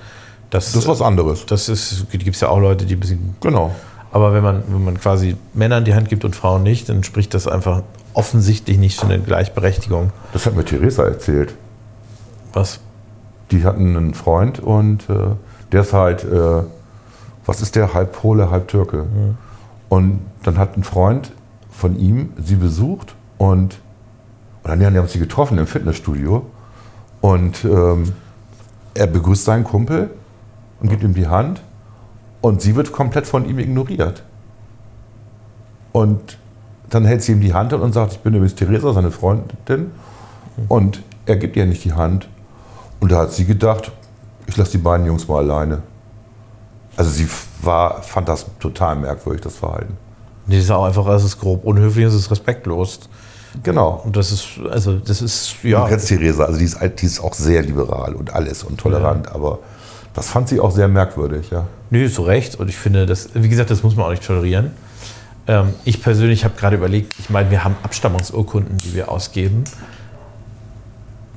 Das, das ist was anderes. das ist, gibt es ja auch Leute, die ein bisschen. Genau. Aber wenn man, wenn man quasi Männern die Hand gibt und Frauen nicht, dann spricht das einfach offensichtlich nicht für eine Gleichberechtigung. Das hat mir Theresa erzählt. Was? Die hatten einen Freund und äh, der ist halt, äh, was ist der, halb Pole, halb Türke. Und dann hat ein Freund von ihm sie besucht und, und dann die haben sie getroffen im Fitnessstudio und ähm, er begrüßt seinen Kumpel und gibt ihm die Hand und sie wird komplett von ihm ignoriert. Und dann hält sie ihm die Hand und sagt, ich bin übrigens Theresa, seine Freundin. Und er gibt ihr nicht die Hand. Und da hat sie gedacht, ich lasse die beiden Jungs mal alleine. Also sie war, fand das total merkwürdig, das Verhalten. Nee, ist auch einfach, es ist grob unhöflich, es ist respektlos. Genau. Und das ist, also, das ist, Du ja. kennst Theresa, also die ist, die ist auch sehr liberal und alles und tolerant, aber das fand sie auch sehr merkwürdig, ja. Nö, zu Recht. Und ich finde, das, wie gesagt, das muss man auch nicht tolerieren. Ähm, ich persönlich habe gerade überlegt, ich meine, wir haben Abstammungsurkunden, die wir ausgeben.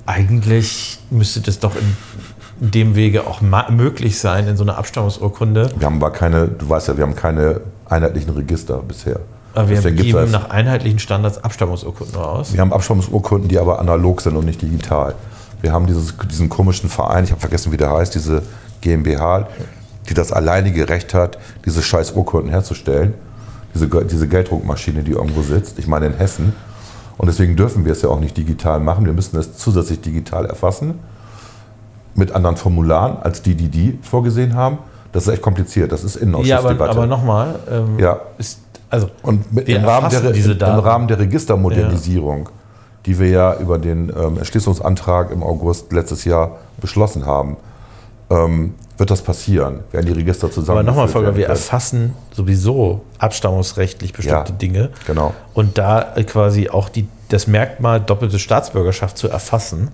Eigentlich müsste das doch in, dem Wege auch möglich sein, in so einer Abstammungsurkunde. Wir haben aber keine, du weißt ja, wir haben keine einheitlichen Register bisher. Aber wir Deswegen geben nach einheitlichen Standards Abstammungsurkunden aus. Wir haben Abstammungsurkunden, die aber analog sind und nicht digital. Wir haben dieses, diesen komischen Verein, ich habe vergessen, wie der heißt, diese GmbH, die das alleinige Recht hat, diese scheiß Urkunden herzustellen. Diese, diese Gelddruckmaschine, die irgendwo sitzt, ich meine in Hessen. Und deswegen dürfen wir es ja auch nicht digital machen. Wir müssen es zusätzlich digital erfassen. Mit anderen Formularen, als die, die die vorgesehen haben. Das ist echt kompliziert. Das ist Ja, aber, Innenausschussdebatte. aber nochmal, ähm, Ja. ist, also Und mit, im, Rahmen der, im. Rahmen der Registermodernisierung, die wir ja über den ähm, Entschließungsantrag im August letztes Jahr beschlossen haben, ähm, wird das passieren, werden die Register zusammen. Aber nochmal, Volker, wir erfassen sowieso abstammungsrechtlich bestimmte Ja, Dinge. genau. Und da äh, quasi auch die, das Merkmal doppelte Staatsbürgerschaft zu erfassen,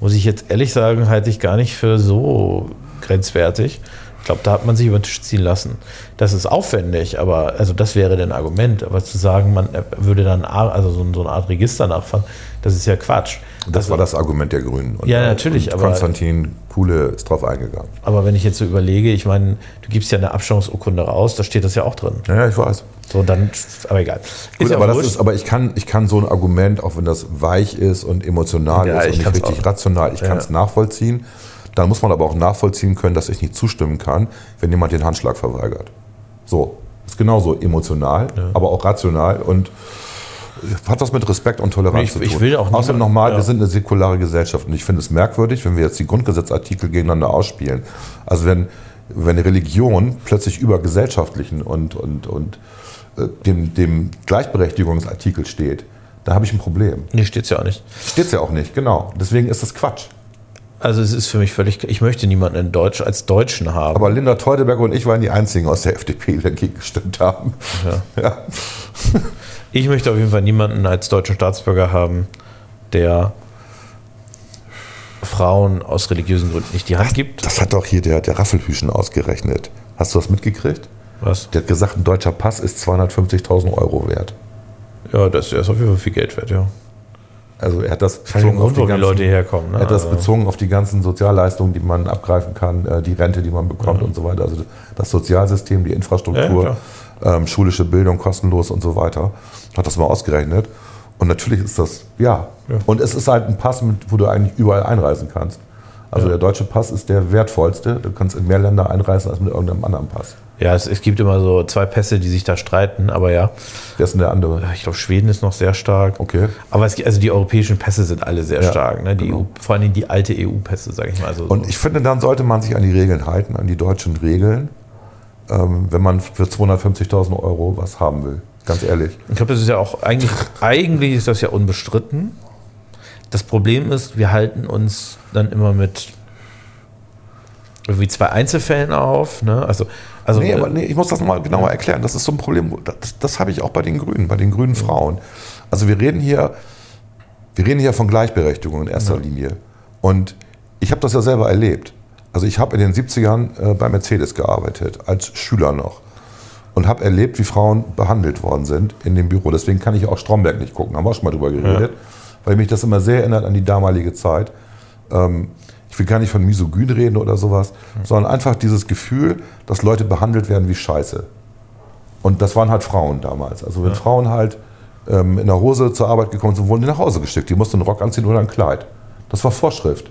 muss ich jetzt ehrlich sagen, halte ich gar nicht für so grenzwertig. Glaube, da hat man sich über den Tisch ziehen lassen. Das ist aufwendig, aber also das wäre ein Argument. Aber zu sagen, man würde dann also so, so eine Art Register nachfahren, das ist ja Quatsch. Das also, war das Argument der Grünen. Und, ja, natürlich. Und aber, Konstantin Kuhle ist drauf eingegangen. Aber wenn ich jetzt so überlege, ich meine, du gibst ja eine Abstammungsurkunde raus, da steht das ja auch drin. Ja, ich weiß. So, dann, aber egal. Gut, aber, das ist, aber ich kann, ich kann so ein Argument, auch wenn das weich ist und emotional ja, ist und nicht richtig auch. rational, ich kann es nachvollziehen. Dann muss man aber auch nachvollziehen können, dass ich nicht zustimmen kann, wenn jemand den Handschlag verweigert. So, ist genauso emotional, ja. aber auch rational und hat was mit Respekt und Toleranz ich, zu tun. Ich will auch Außerdem nochmal, ja. wir sind eine säkulare Gesellschaft und ich finde es merkwürdig, wenn wir jetzt die Grundgesetzartikel gegeneinander ausspielen. Also wenn, wenn Religion plötzlich über gesellschaftlichen und, und, und äh, dem, dem Gleichberechtigungsartikel steht, da habe ich ein Problem. Nee, steht es ja auch nicht. Steht es ja auch nicht, genau. Deswegen ist das Quatsch. Also es ist für mich völlig, ich möchte niemanden in Deutsch als Deutschen haben. Aber Linda Teuteberg und ich waren die einzigen aus der FDP, die dagegen gestimmt haben. Ja. ja. Ich möchte auf jeden Fall niemanden als deutschen Staatsbürger haben, der Frauen aus religiösen Gründen nicht die Hand gibt. Das hat doch hier der, der Raffelhüschen ausgerechnet. Hast du das mitgekriegt? Was? Der hat gesagt, ein deutscher Pass ist 250.000 Euro wert. Ja, das ist auf jeden Fall viel Geld wert, ja. Also er hat das bezogen auf die, ganzen, Leute herkommen. Ne? Er hat das also bezogen auf die ganzen Sozialleistungen, die man abgreifen kann, äh, die Rente, die man bekommt ja. und so weiter. Also das Sozialsystem, die Infrastruktur, ja, ähm, schulische Bildung kostenlos und so weiter. Hat das mal ausgerechnet. Und natürlich ist das, ja. ja. Und es ist halt ein Pass, wo du eigentlich überall einreisen kannst. Also der deutsche Pass ist der wertvollste. Du kannst in mehr Länder einreisen als mit irgendeinem anderen Pass. Ja, es, es, gibt immer so zwei Pässe, die sich da streiten, aber ja. Wer ist denn der andere? Ich glaube, Schweden ist noch sehr stark. Okay. Aber es, also die europäischen Pässe sind alle sehr ja, stark. Ne? Die genau. EU, vor allem die alte EU-Pässe, sage ich mal. Also Und ich finde, dann sollte man sich an die Regeln halten, an die deutschen Regeln, ähm, wenn man für 250.000 Euro was haben will. Ganz ehrlich. Ich glaube, das ist ja auch eigentlich, eigentlich ist das ja unbestritten. Das Problem ist, wir halten uns dann immer mit irgendwie zwei Einzelfällen auf. Ne? Also, also, nee, aber nee, ich muss das nochmal genauer erklären. Das ist so ein Problem. Das, das habe ich auch bei den Grünen, bei den grünen Frauen. Also wir reden hier, wir reden hier von Gleichberechtigung in erster ja. Linie. Und ich habe das ja selber erlebt. Also ich habe in den 70ern äh, bei Mercedes gearbeitet, als Schüler noch. Und habe erlebt, wie Frauen behandelt worden sind in dem Büro. Deswegen kann ich auch Stromberg nicht gucken. Haben wir auch schon mal drüber geredet. Ja. Weil mich das immer sehr erinnert an die damalige Zeit. Ähm, ich will gar nicht von misogyn reden oder sowas, mhm. sondern einfach dieses Gefühl, dass Leute behandelt werden wie Scheiße. Und das waren halt Frauen damals. Also wenn ja. Frauen halt ähm, in der Hose zur Arbeit gekommen sind, wurden die nach Hause geschickt. Die mussten einen Rock anziehen oder ein Kleid. Das war Vorschrift.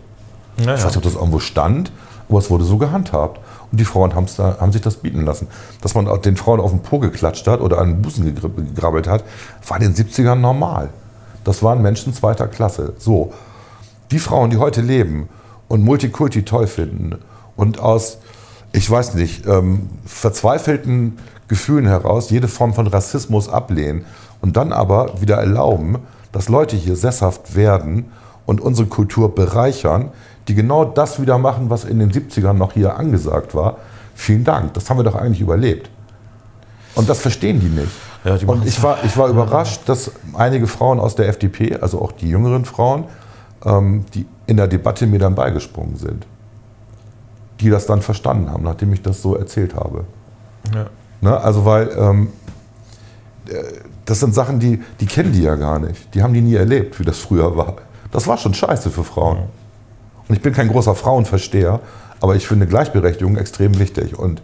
Ja, ich weiß nicht, ob das irgendwo stand, aber es wurde so gehandhabt. Und die Frauen da, haben sich das bieten lassen. Dass man den Frauen auf den Po geklatscht hat oder an den Busen gegrabbelt hat, war in den 70ern normal. Das waren Menschen zweiter Klasse. So. Die Frauen, die heute leben und Multikulti toll finden und aus, ich weiß nicht, ähm, verzweifelten Gefühlen heraus jede Form von Rassismus ablehnen und dann aber wieder erlauben, dass Leute hier sesshaft werden und unsere Kultur bereichern, die genau das wieder machen, was in den 70ern noch hier angesagt war. Vielen Dank, das haben wir doch eigentlich überlebt. Und das verstehen die nicht. Ja, die und ich war, ich war überrascht, dass einige Frauen aus der FDP, also auch die jüngeren Frauen, ähm, die in der Debatte mir dann beigesprungen sind. Die das dann verstanden haben, nachdem ich das so erzählt habe. Ja. Ne, also weil ähm, äh, das sind Sachen, die, die kennen die ja gar nicht. Die haben die nie erlebt, wie das früher war. Das war schon scheiße für Frauen. Und ich bin kein großer Frauenversteher, aber ich finde Gleichberechtigung extrem wichtig. Und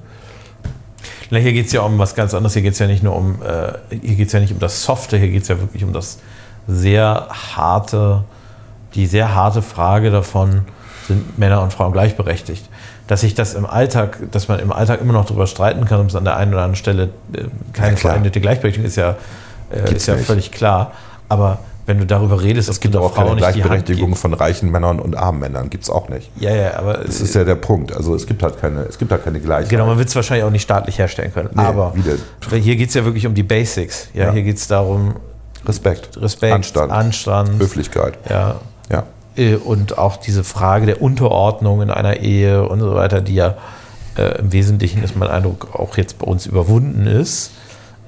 Na, hier geht es ja um was ganz anderes. Hier geht es ja nicht nur um, äh, hier geht ja nicht um das Softe, hier geht es ja wirklich um das sehr harte, die sehr harte Frage davon, sind Männer und Frauen gleichberechtigt. Dass sich das im Alltag, dass man im Alltag immer noch darüber streiten kann, ob es an der einen oder anderen Stelle äh, keine ja, vereinte Gleichberechtigung ist ja, äh, ist ja völlig klar. Aber wenn du darüber redest, es gibt auch keine Gleichberechtigung von reichen Männern und armen Männern, gibt es auch nicht. Ja, ja, aber. Das ist ja der Punkt. Also es gibt halt keine, es gibt halt keine Gleichheit. Genau, man wird es wahrscheinlich auch nicht staatlich herstellen können. Nee, aber hier geht es ja wirklich um die Basics. Ja, ja. hier geht es darum. Respekt. Respekt, Anstand, Anstand Höflichkeit. Ja. Ja. Äh, und auch diese Frage der Unterordnung in einer Ehe und so weiter, die ja äh, im Wesentlichen ist mein Eindruck auch jetzt bei uns überwunden ist,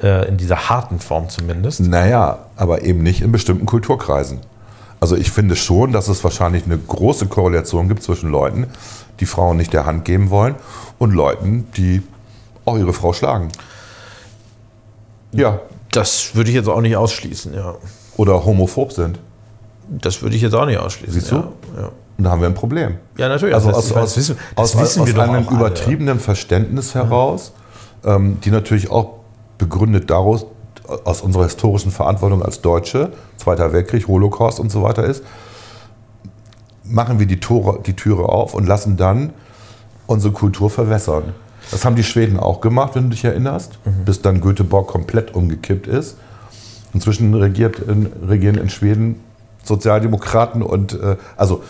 äh, in dieser harten Form zumindest. Naja, aber eben nicht in bestimmten Kulturkreisen. Also ich finde schon, dass es wahrscheinlich eine große Korrelation gibt zwischen Leuten, die Frauen nicht der Hand geben wollen und Leuten, die auch ihre Frau schlagen. Ja. Das würde ich jetzt auch nicht ausschließen, ja. Oder homophob sind. Das würde ich jetzt auch nicht ausschließen. Siehst du? Ja, ja. Und da haben wir ein Problem. Ja, natürlich. Also aus, aus, wissen, aus, wissen aus einem auch alle. übertriebenen Verständnis heraus, ähm, die natürlich auch begründet daraus, aus unserer historischen Verantwortung als Deutsche, Zweiter Weltkrieg, Holocaust und so weiter ist, machen wir die, Tore, die Türe auf und lassen dann unsere Kultur verwässern. Das haben die Schweden auch gemacht, wenn du dich erinnerst, Mhm. bis dann Göteborg komplett umgekippt ist. Inzwischen regiert in, regieren in Schweden Sozialdemokraten und äh, also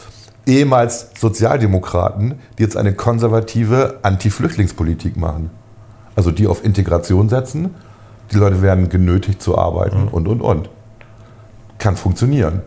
ehemals Sozialdemokraten, die jetzt eine konservative Anti-Flüchtlingspolitik machen. Also die auf Integration setzen. Die Leute werden genötigt zu arbeiten und und und. Kann funktionieren.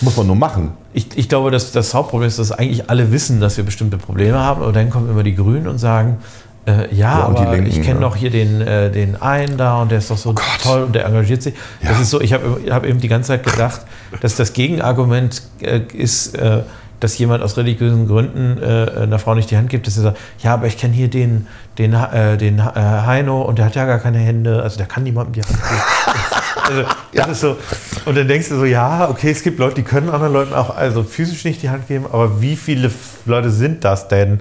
Muss man nur machen. Ich, ich glaube, dass das Hauptproblem ist, dass eigentlich alle wissen, dass wir bestimmte Probleme haben. Aber dann kommen immer die Grünen und sagen, äh, ja, Ja, aber Linken, ich kenne ja. doch hier den, äh, den einen da und der ist doch so toll und der engagiert sich. Das ist so, ich habe hab eben die ganze Zeit gedacht, dass das Gegenargument äh, ist, äh, dass jemand aus religiösen Gründen äh, einer Frau nicht die Hand gibt, dass er sagt, ja, aber ich kenne hier den, den, äh, den äh, Heino und der hat ja gar keine Hände, also der kann niemandem die Hand geben. Also, das ist so. Und dann denkst du so, ja, okay, es gibt Leute, die können anderen Leuten auch also physisch nicht die Hand geben, aber wie viele Leute sind das denn?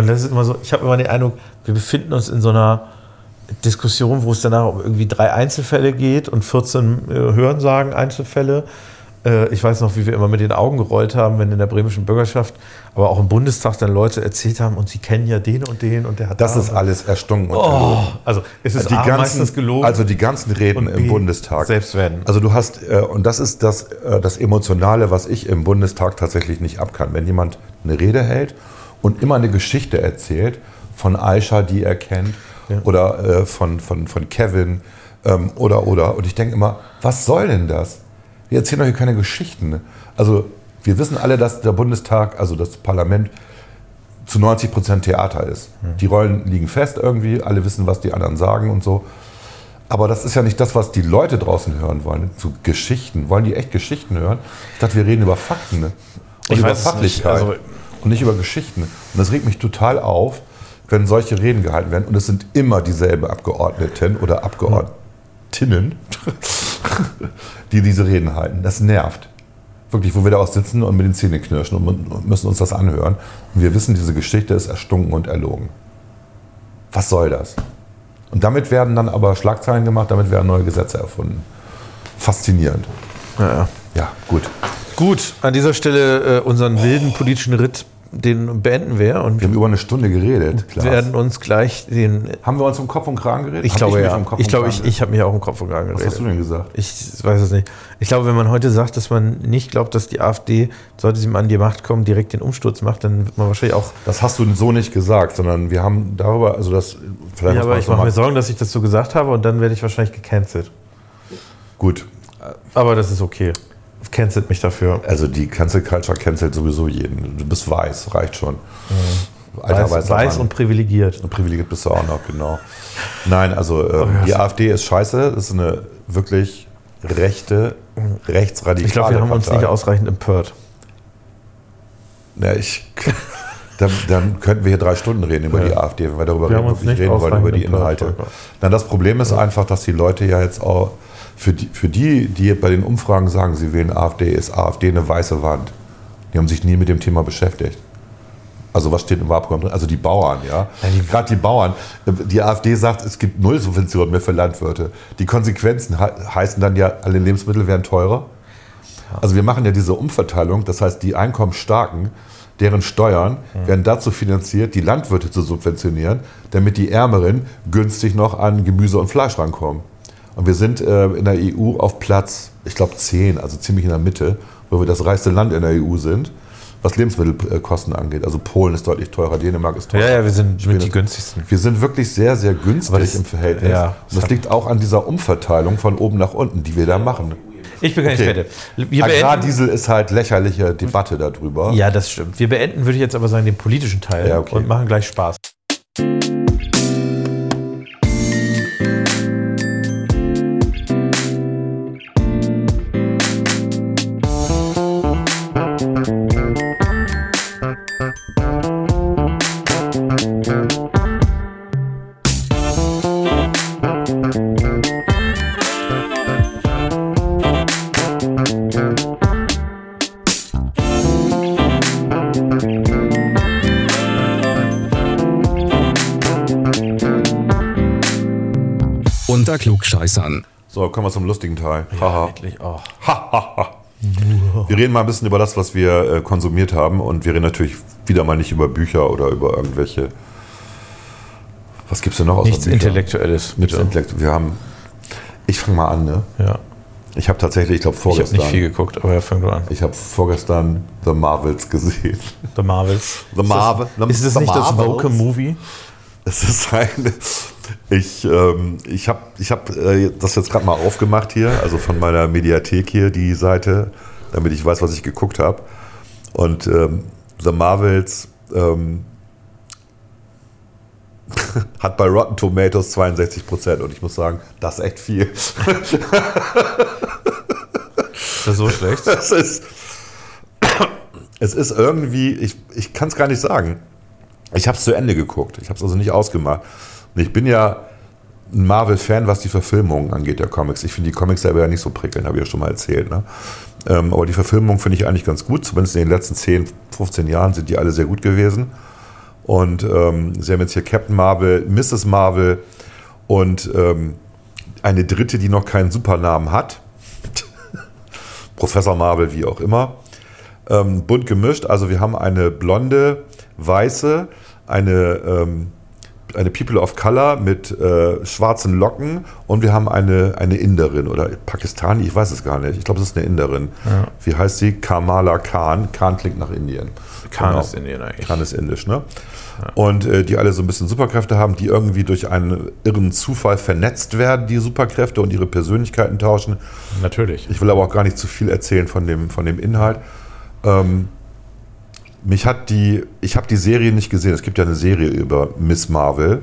Und das ist immer so, ich habe immer den Eindruck, wir befinden uns in so einer Diskussion, wo es danach um irgendwie drei Einzelfälle geht und 14 äh, Hörensagen Einzelfälle. Äh, ich weiß noch, wie wir immer mit den Augen gerollt haben, wenn in der bremischen Bürgerschaft, aber auch im Bundestag dann Leute erzählt haben und sie kennen ja den und den und der hat Das da ist alles erstunken und Oh, erlogen. also es ist die A, ganzen, meistens gelogen. Also die ganzen Reden Und im B, Bundestag. Selbstwerden. Also du hast, äh, und das ist das, äh, das Emotionale, was ich im Bundestag tatsächlich nicht ab kann. Wenn jemand eine Rede hält und immer eine Geschichte erzählt von Aisha, die er kennt, oder äh, von, von, von Kevin, ähm, oder, oder. Und ich denke immer, was soll denn das? Wir erzählen doch hier keine Geschichten. Also wir wissen alle, dass der Bundestag, also das Parlament, zu 90 Prozent Theater ist. Die Rollen liegen fest irgendwie, alle wissen, was die anderen sagen und so. Aber das ist ja nicht das, was die Leute draußen hören wollen. Zu Geschichten. Wollen die echt Geschichten hören? Ich dachte, wir reden über Fakten ne? und Ich über weiß es nicht. Fachlichkeit Also- und nicht über Geschichten. Und das regt mich total auf, wenn solche Reden gehalten werden. Und es sind immer dieselben Abgeordneten oder Abgeordnetinnen, die diese Reden halten. Das nervt. Wirklich, wo wir da auch sitzen und mit den Zähnen knirschen und müssen uns das anhören. Und wir wissen, diese Geschichte ist erstunken und erlogen. Was soll das? Und damit werden dann aber Schlagzeilen gemacht, damit werden neue Gesetze erfunden. Faszinierend. Ja, ja. Ja, gut. Gut, an dieser Stelle äh, unseren wilden politischen Ritt, den beenden wir und Wir haben über eine Stunde geredet. Klaas. werden uns gleich den. haben wir uns um Kopf und Kragen geredet? Ich glaube mich ja. um Ich glaube, ich, geredet? ich habe mich auch im Kopf und Kragen Was hast du geredet. denn gesagt? Ich weiß es nicht. Ich glaube, wenn man heute sagt, dass man nicht glaubt, dass die AfD, sollte sie mal an die Macht kommen, direkt den Umsturz macht, dann wird man wahrscheinlich auch. Das hast du so nicht gesagt, sondern wir haben darüber, also das, vielleicht Ja, aber ich mache mir Sorgen, dass ich das so gesagt habe und dann werde ich wahrscheinlich gecancelt. Gut, Aber das ist okay. Cancelt mich dafür. also die Cancel Culture cancelt sowieso jeden. Du bist weiß, reicht schon. Alter, Weiß, weiß und privilegiert. Und privilegiert bist du auch noch, genau. Nein, also Oh, ähm, die AfD ist scheiße. Das ist eine wirklich rechte, rechtsradikale Ich glaube, wir haben uns Partei. nicht ausreichend empört. Ja, ich, dann, dann könnten wir hier drei Stunden reden über die AfD, wenn wir darüber Wir reden, wirklich nicht reden wollen, über die Inhalte. Dann das Problem ist einfach, dass die Leute ja jetzt auch, für die, für die, die bei den Umfragen sagen, sie wählen AfD, ist AfD eine weiße Wand. Die haben sich nie mit dem Thema beschäftigt. Also was steht im Wahlprogramm drin? Also die Bauern, ja. Gerade die Bauern. Die AfD sagt, es gibt null Subventionen mehr für Landwirte. Die Konsequenzen he heißen dann ja, alle Lebensmittel werden teurer. Also wir machen ja diese Umverteilung, das heißt die Einkommensstarken, deren Steuern werden dazu finanziert, die Landwirte zu subventionieren, damit die Ärmeren günstig noch an Gemüse und Fleisch rankommen. Und wir sind äh, in der EU auf Platz, ich glaube 10, also ziemlich in der Mitte, wo wir das reichste Land in der EU sind, was Lebensmittelkosten angeht. Also Polen ist deutlich teurer, Dänemark ist teurer. Ja, ja, wir sind Schweden mit die günstigsten. Wir sind wirklich sehr, sehr günstig das- im Verhältnis. ja, und das liegt auch an dieser Umverteilung von oben nach unten, die wir da machen. Ich bin gar nicht Okay. Wir beenden, Agrardiesel ist halt lächerliche Debatte darüber. ja, das stimmt. Wir beenden, würde ich jetzt aber sagen, den politischen Teil Ja, okay. und machen gleich Spaß. Kommen wir zum lustigen Teil. Haha. Endlich. Oh. Wir reden mal ein bisschen über das, was wir äh, konsumiert haben und wir reden natürlich wieder mal nicht über Bücher oder über irgendwelche. Was gibt's denn noch aus Nichts Intellektuelles. Nichts bitte. Intellekt. Wir haben. Ich fange mal an, ne? Ja. Ich habe tatsächlich, ich glaube Ich habe vorgestern. nicht viel geguckt, aber ja, fang du an. ich habe vorgestern The Marvels gesehen. The Marvels. The Marvel. Ist es The nicht das Marvels? Woke-Movie? Es ist ein. Ich, ähm, ich habe ich hab, äh, das jetzt gerade mal aufgemacht hier, also von meiner Mediathek hier, die Seite, damit ich weiß, was ich geguckt habe. Und ähm, The Marvels ähm, hat bei Rotten Tomatoes 62 Prozent. Und ich muss sagen, das ist echt viel. Ist das so schlecht? Es ist, es ist irgendwie, ich, ich kann es gar nicht sagen. Ich habe es zu Ende geguckt. Ich habe es also nicht ausgemacht. Ich bin ja ein Marvel-Fan, was die Verfilmungen angeht, der Comics. Ich finde die Comics selber ja nicht so prickelnd, habe ich ja schon mal erzählt. Ne? Ähm, aber die Verfilmung finde ich eigentlich ganz gut. Zumindest in den letzten 10, 15 Jahren sind die alle sehr gut gewesen. Und ähm, sie haben jetzt hier Captain Marvel, Mrs. Marvel und ähm, eine dritte, die noch keinen Supernamen hat. Professor Marvel, wie auch immer. Ähm, bunt gemischt. Also wir haben eine blonde, weiße, eine, ähm, eine People of Color mit äh, schwarzen Locken und wir haben eine, eine Inderin oder Pakistani, ich weiß es gar nicht. Ich glaube, es ist eine Inderin. Wie heißt sie? Kamala Khan. Khan klingt nach Indien. Khan Genau. ist Indien eigentlich. Khan ist indisch, ne? Und äh, die alle so ein bisschen Superkräfte haben, die irgendwie durch einen irren Zufall vernetzt werden, die Superkräfte und ihre Persönlichkeiten tauschen. Natürlich. Ich will aber auch gar nicht zu viel erzählen von dem, von dem Inhalt. Ähm, mich hat die, ich habe die Serie nicht gesehen. Es gibt ja eine Serie über Miss Marvel,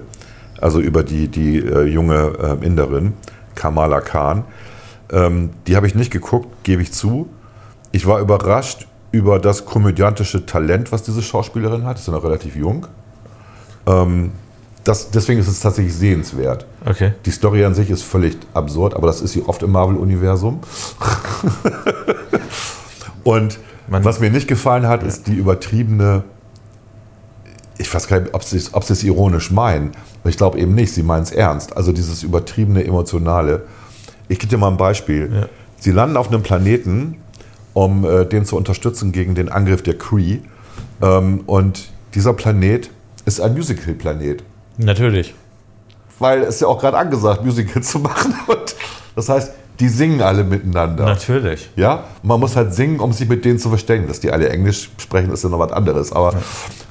also über die, die äh, junge äh, Inderin, Kamala Khan. Ähm, die habe ich nicht geguckt, gebe ich zu. Ich war überrascht über das komödiantische Talent, was diese Schauspielerin hat. Ist ja noch relativ jung. Ähm, das, deswegen ist es tatsächlich sehenswert. Okay. Die Story an sich ist völlig absurd, aber das ist sie oft im Marvel-Universum. Und Man- was mir nicht gefallen hat, ist die übertriebene. Ich weiß gar nicht, ob sie es ob sie es ironisch meinen. Aber ich glaube eben nicht, sie meinen es ernst. Also dieses übertriebene Emotionale. Ich gebe dir mal ein Beispiel. Ja. Sie landen auf einem Planeten, um äh, den zu unterstützen gegen den Angriff der Kree. Ähm, und dieser Planet ist ein Musical-Planet Natürlich. weil es ja auch gerade angesagt, Musical zu machen. Und das heißt, die singen alle miteinander. Natürlich. Ja, man muss halt singen, um sich mit denen zu verständigen. Dass die alle Englisch sprechen, ist ja noch was anderes. Aber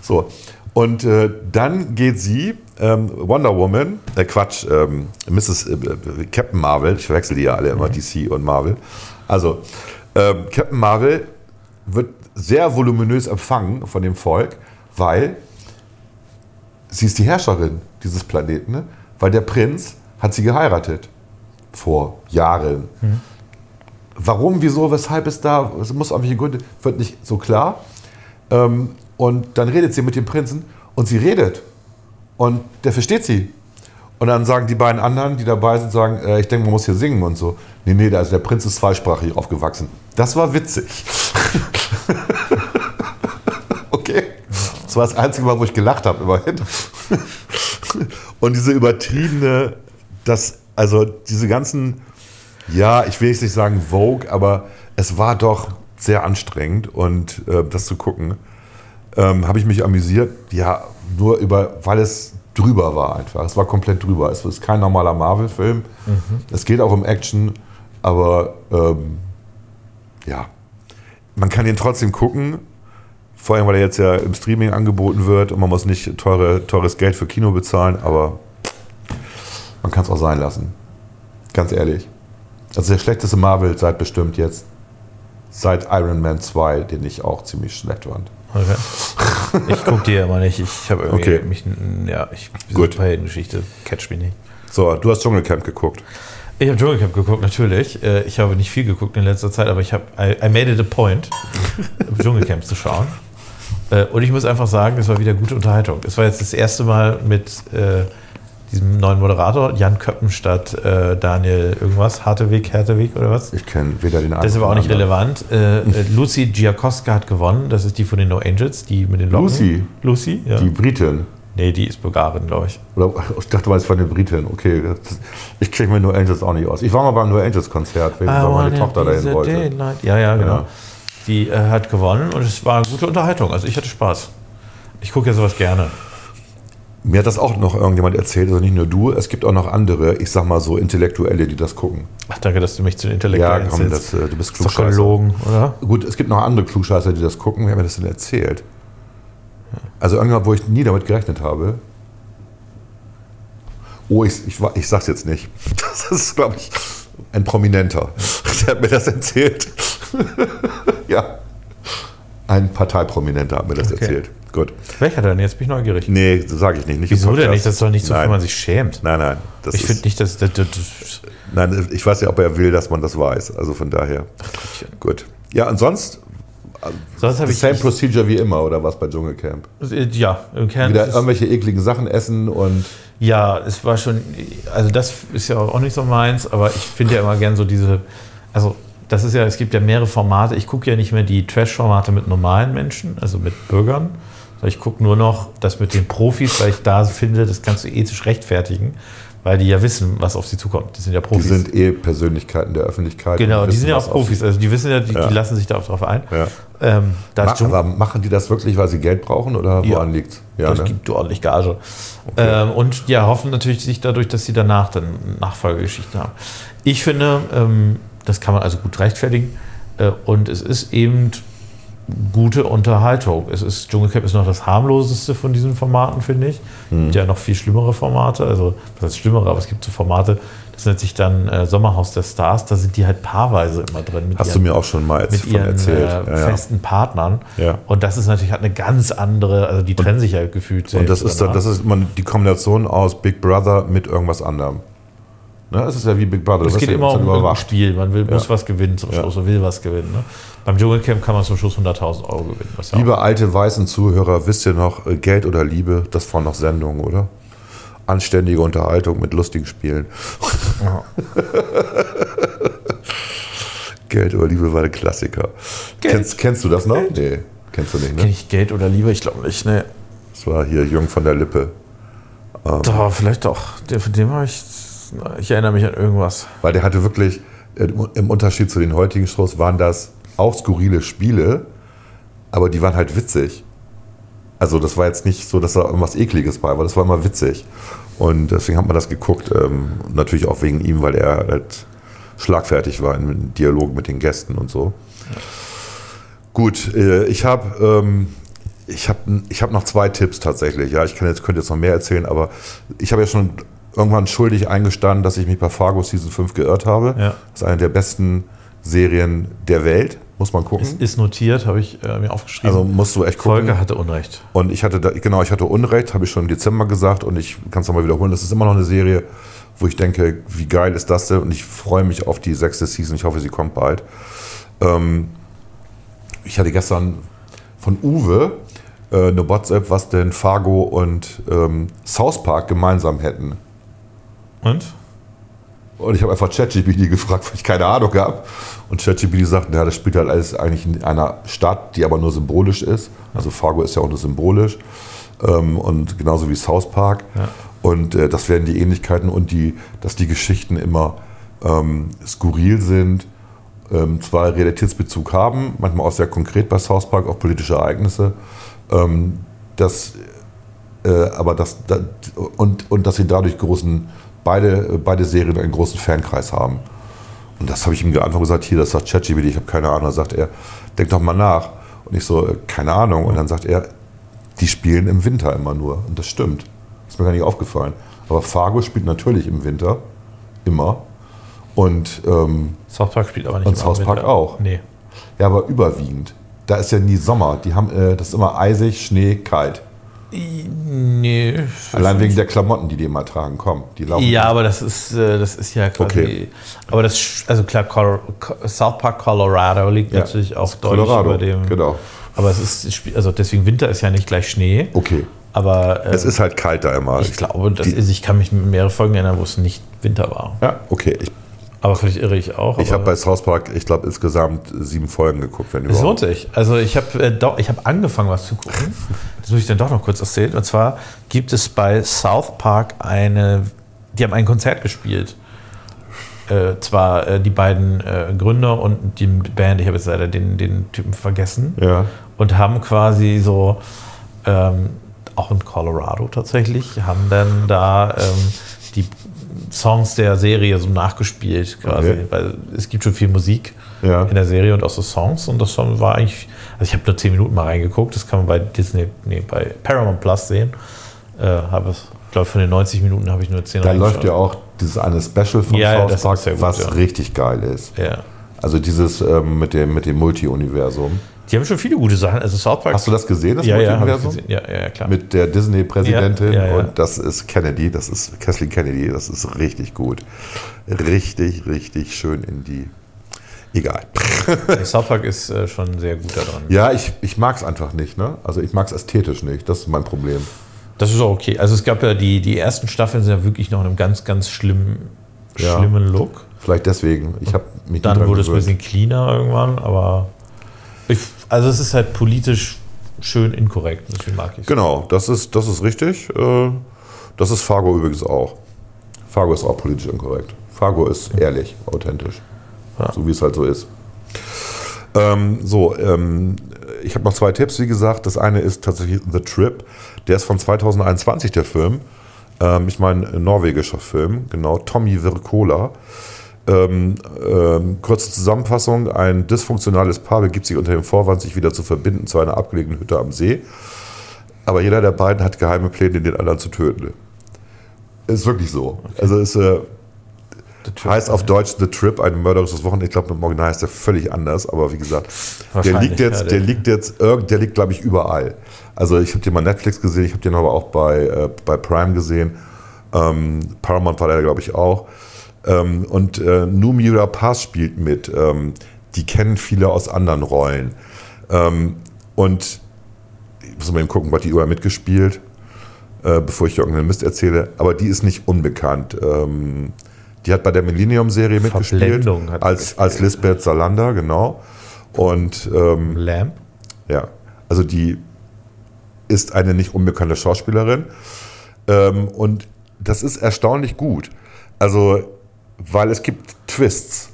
so. Und äh, dann geht sie, ähm, Wonder Woman, äh, Quatsch, ähm, Mrs. Äh, äh, Captain Marvel, ich verwechsel die ja alle immer, DC und Marvel. Also, ähm, Captain Marvel wird sehr voluminös empfangen von dem Volk, weil sie ist die Herrscherin dieses Planeten, ne? weil der Prinz hat sie geheiratet vor Jahren. Warum, wieso, weshalb ist da, es muss irgendwelche Gründe, wird nicht so klar. Ähm, und dann redet sie mit dem Prinzen und sie redet. Und der versteht sie. Und dann sagen die beiden anderen, die dabei sind, sagen, äh, ich denke, man muss hier singen und so. Nee, nee, also der Prinz ist zweisprachig aufgewachsen. Das war witzig. okay. Das war das einzige Mal, wo ich gelacht habe, immerhin. Und diese übertriebene, das, also diese ganzen, ja, ich will jetzt nicht sagen Vogue, aber es war doch sehr anstrengend und äh, das zu gucken, ähm, habe ich mich amüsiert. Ja, nur über, weil es drüber war einfach. Es war komplett drüber. Es ist kein normaler Marvel-Film. Es geht auch um Action, aber ähm, ja, man kann ihn trotzdem gucken. Vor allem, weil er jetzt ja im Streaming angeboten wird und man muss nicht teure, teures Geld für Kino bezahlen, aber man kann es auch sein lassen. Ganz ehrlich. Also der schlechteste Marvel seit bestimmt jetzt, seit Iron Man 2, den ich auch ziemlich schlecht fand. Okay. Ich gucke die ja immer nicht. Ich habe irgendwie Okay. mich, ja, ich Gut. Superheldengeschichte catch mich nicht. So, du hast Dschungelcamp geguckt. Ich habe Dschungelcamp geguckt, natürlich. Äh, Ich habe nicht viel geguckt in letzter Zeit, aber ich habe I, I made it a point, Dschungelcamp zu schauen. Äh, Und ich muss einfach sagen, es war wieder gute Unterhaltung. Es war jetzt das erste Mal mit äh, diesem neuen Moderator, Jan Köppen statt äh, Daniel irgendwas, Harteweg, Härteweg oder was? Ich kenne weder den einen Das ist aber auch nicht den relevant. Äh, äh, Lucy Giacoska hat gewonnen. Das ist die von den No Angels, die mit den Locken. Lucy? Lucy, ja. Die Britin. Nee, die ist Bulgarin, glaube ich. Oder ich dachte mal, es war eine Britin. Okay, ich kriege mir nur Angels auch nicht aus. Ich war mal beim nur Angels Konzert, weil Ah, meine Tochter dahin wollte. Ja, ja, genau. Ja. Die äh, hat gewonnen und es war eine gute Unterhaltung. Also ich hatte Spaß. Ich gucke ja sowas gerne. Mir hat das auch noch irgendjemand erzählt, also nicht nur du, es gibt auch noch andere, ich sag mal so Intellektuelle, die das gucken. Ach, danke, dass du mich zu den Ja, Intellektuellen komm, zählst. das, äh, du bist Klugscheißer. gelogen, oder? Gut, es gibt noch andere Klugscheißer, die das gucken. Wer hat mir das denn erzählt? Also irgendwann, wo ich nie damit gerechnet habe. Oh, ich, ich, ich sag's jetzt nicht. Das ist, glaube ich, ein Prominenter. Der hat mir das erzählt. ja. Ein Parteiprominenter hat mir das Okay. erzählt. Gut. Welcher denn? Jetzt bin ich neugierig. Nee, das sage ich nicht. nicht Wieso denn nicht? Das ist doch nicht so, wenn man sich schämt. Nein, nein. Das ich finde nicht, dass. Das, das, das, Nein, ich weiß ja, ob er will, dass man das weiß. Also von daher. Gut. Ja, und sonst sonst habe ich. same procedure wie immer, oder was bei Dschungelcamp? ja, im Kern. Wieder irgendwelche ekligen Sachen essen und Ja, es war schon, also das ist ja auch nicht so meins, aber ich finde ja immer gern so diese, also das ist ja, es gibt ja mehrere Formate. Ich gucke ja nicht mehr die Trash-Formate mit normalen Menschen, also mit Bürgern, sondern ich gucke nur noch das mit den Profis, weil ich da finde, das kannst du ethisch rechtfertigen, weil die ja wissen, was auf sie zukommt. Das sind ja die Profis. sind eh Persönlichkeiten der Öffentlichkeit. genau, die wissen, sind ja auch Profis, also die wissen ja, die, Ja. die lassen sich da auch drauf ein. Ja. Ähm, da Ma ist Dschungel- aber machen die das wirklich, weil sie Geld brauchen oder Ja. woran liegt's? Ja, das ne? gibt ordentlich Gage. Ähm, und ja, hoffen natürlich sich dadurch, dass sie danach dann Nachfolgegeschichten haben. Ich finde, ähm, das kann man also gut rechtfertigen. Äh, und es ist eben gute Unterhaltung. Es ist, Dschungelcamp ist noch das harmloseste von diesen Formaten, finde ich. Es Mhm. gibt ja noch viel schlimmere Formate. Also, was heißt schlimmere, aber es gibt so Formate, das nennt sich dann äh, Sommerhaus der Stars. Da sind die halt paarweise immer drin. Hast du ihren- mir auch schon mal mit ihren erzählt. äh, ja, festen Partnern. Ja. Und das ist natürlich hat eine ganz andere, also die trennen sich ja gefühlt Und das ist, dann, das ist man, die Kombination aus Big Brother mit irgendwas anderem. Ne? Es ist ja wie Big Brother. Es geht ja immer um ein. Spiel. Man will, muss Ja. was gewinnen zum Ja. Schluss und will was gewinnen. Ne? Beim Dschungelcamp kann man zum Schluss 100.000 Euro gewinnen. Ja Liebe alte weißen Zuhörer, wisst ihr noch, äh, Geld oder Liebe, das waren noch Sendungen, oder? Anständige Unterhaltung mit lustigen Spielen. Geld oder Liebe war ein Klassiker. Geld. Kennst, kennst du das noch? Nee, kennst du nicht, Kenn ne? ich Geld oder Liebe? Ich glaube nicht. Ne. Das war hier Jung von der Lippe. Doch, vielleicht doch. Der, von dem habe ich. Ich erinnere mich an irgendwas. Weil der hatte wirklich, äh, im Unterschied zu den heutigen Shows, waren das auch skurrile Spiele, aber die waren halt witzig. Also das war jetzt nicht so, dass da irgendwas Ekliges bei war, das war immer witzig. Und deswegen hat man das geguckt. Ähm, natürlich auch wegen ihm, weil er halt schlagfertig war im Dialog mit den Gästen und so. Gut, äh, ich habe ähm, ich hab, ich hab noch zwei Tipps tatsächlich. Ja, ich kann jetzt, könnte jetzt noch mehr erzählen, aber ich habe ja schon irgendwann schuldig eingestanden, dass ich mich bei Fargo Season 5 geirrt habe. Ja. Das ist eine der besten Serien der Welt, muss man gucken. Ist, ist notiert, habe ich äh, mir aufgeschrieben. also musst du echt gucken. Folge hatte Unrecht. Und ich hatte da, genau, ich hatte Unrecht, habe ich schon im Dezember gesagt und ich kann es nochmal wiederholen. Das ist immer noch eine Serie, wo ich denke, wie geil ist das denn? Und ich freue mich auf die sechste Season. Ich hoffe, sie kommt bald. Ähm, ich hatte gestern von Uwe äh, eine WhatsApp, was denn Fargo und ähm, South Park gemeinsam hätten. Und? Und ich habe einfach ChatGPT gefragt, weil ich keine Ahnung habe. Und ChatGPT sagt, ja, das spielt halt alles eigentlich in einer Stadt, die aber nur symbolisch ist. Also Fargo ist ja auch nur symbolisch. Ähm, und genauso wie South Park. Ja. Und äh, das wären die Ähnlichkeiten und die, dass die Geschichten immer ähm, skurril sind, ähm, zwar Realitätsbezug haben, manchmal auch sehr konkret bei South Park, auch politische Ereignisse. Ähm, das, äh, aber das, da, und, und dass sie dadurch großen, beide, beide Serien einen großen Fankreis haben. Und das habe ich ihm geantwortet gesagt, hier, das sagt ChatGPT, ich habe keine Ahnung. Da sagt er, denk doch mal nach. Und ich so, äh, keine Ahnung. Und dann sagt er, die spielen im Winter immer nur. Und das stimmt. Ist mir gar nicht aufgefallen. Aber Fargo spielt natürlich im Winter. Immer. Und ähm, South Park spielt aber nicht Und South im Park Winter. auch. Nee. ja, aber überwiegend. Da ist ja nie Sommer. Die haben, äh, das ist immer eisig, Schnee, kalt. Nee. Allein wegen der Klamotten, die die immer tragen. Komm, die laufen. Ja, aber das ist, äh, das ist ja quasi. Okay. Aber das, also klar, Col South Park Colorado liegt Ja, natürlich auch deutlich Colorado, über dem. genau. Aber es ist, also deswegen Winter ist ja nicht gleich Schnee. Okay. Aber äh, Es ist halt kalt da immer. ich glaube, das die- ist, ich kann mich mehrere Folgen erinnern, wo es nicht Winter war. Ja, okay. Ich, Aber vielleicht irre ich auch. Ich habe bei South Park, ich glaube, insgesamt sieben Folgen geguckt, wenn Es lohnt überhaupt. sich. Also ich habe äh, doch- ich hab angefangen, was zu gucken. Das muss ich dann doch noch kurz erzählen. Und zwar gibt es bei South Park eine, die haben ein Konzert gespielt. Äh, zwar äh, die beiden äh, Gründer und die Band, ich habe jetzt leider den, den Typen vergessen, Ja. und haben quasi so, ähm, auch in Colorado tatsächlich, haben dann da ähm, die Songs der Serie so nachgespielt quasi. Okay. Weil es gibt schon viel Musik Ja. in der Serie und auch so Songs und das war eigentlich, also ich habe nur 10 Minuten mal reingeguckt, das kann man bei Disney, nee, bei Paramount Plus sehen. Äh, habe es, ich glaube, von den 90 Minuten habe ich nur 10 Da läuft ja auch dieses eine Special von Ja, South Park, gut, was ja. richtig geil ist. Ja. Also dieses ähm, mit dem, mit dem Multi-Universum. Die haben schon viele gute Sachen. Also South Park. Hast du das gesehen, das ja, gesehen. Ja, ja, ja, klar. Mit der Disney-Präsidentin Ja, ja, ja. und das ist Kennedy, das ist Kathleen Kennedy, das ist richtig gut. Richtig, richtig schön in die. Egal. South Park ist äh, schon sehr gut daran. Ja, ich, ich mag es einfach nicht, ne? Also ich mag es ästhetisch nicht, das ist mein Problem. Das ist auch okay. Also es gab ja die, die ersten Staffeln sind ja wirklich noch in einem ganz, ganz schlimmen, schlimmen Look. Vielleicht deswegen. Ich habe mich Dann wurde es ein bisschen cleaner irgendwann, aber ich, also es ist halt politisch schön inkorrekt. Deswegen mag ich es. Genau, das ist, das ist richtig. Äh, Das ist Fargo übrigens auch. Fargo ist auch politisch inkorrekt. Fargo ist ehrlich, authentisch. Ja. So wie es halt so ist. Ähm, so, ähm, ich habe noch zwei Tipps, wie gesagt. Das eine ist tatsächlich The Trip. Der ist von 2021, der Film. Ähm, ich meine, ein norwegischer Film, genau. Tommy Wirkola. Ähm, ähm, kurze Zusammenfassung: Ein dysfunktionales Paar begibt sich unter dem Vorwand, sich wieder zu verbinden zu einer abgelegenen Hütte am See. Aber jeder der beiden hat geheime Pläne, den anderen zu töten. Ist wirklich so. Also ist äh, heißt auf Deutsch The Trip, ein mörderisches Wochenende. Ich glaube, im Original heißt der völlig anders, aber wie gesagt, der liegt jetzt, ja, der der- liegt jetzt, irgend, der liegt, glaube ich, überall. Also ich habe den mal Netflix gesehen, ich habe den aber auch bei, äh, bei Prime gesehen. Ähm, Paramount war der, glaube ich, auch. Ähm, und äh, Numira Pass spielt mit. Ähm, die kennen viele aus anderen Rollen. Ähm, und ich muss mal eben gucken, was die überall mitgespielt, äh, bevor ich irgendeinen Mist erzähle. Aber die ist nicht unbekannt. Ähm, die hat bei der Millennium-Serie mitgespielt. Hat Als, als Lisbeth Salander, genau. Und ähm, Lamp. ja, also die ist eine nicht unbekannte Schauspielerin. Ähm, und das ist erstaunlich gut. Also, weil es gibt Twists.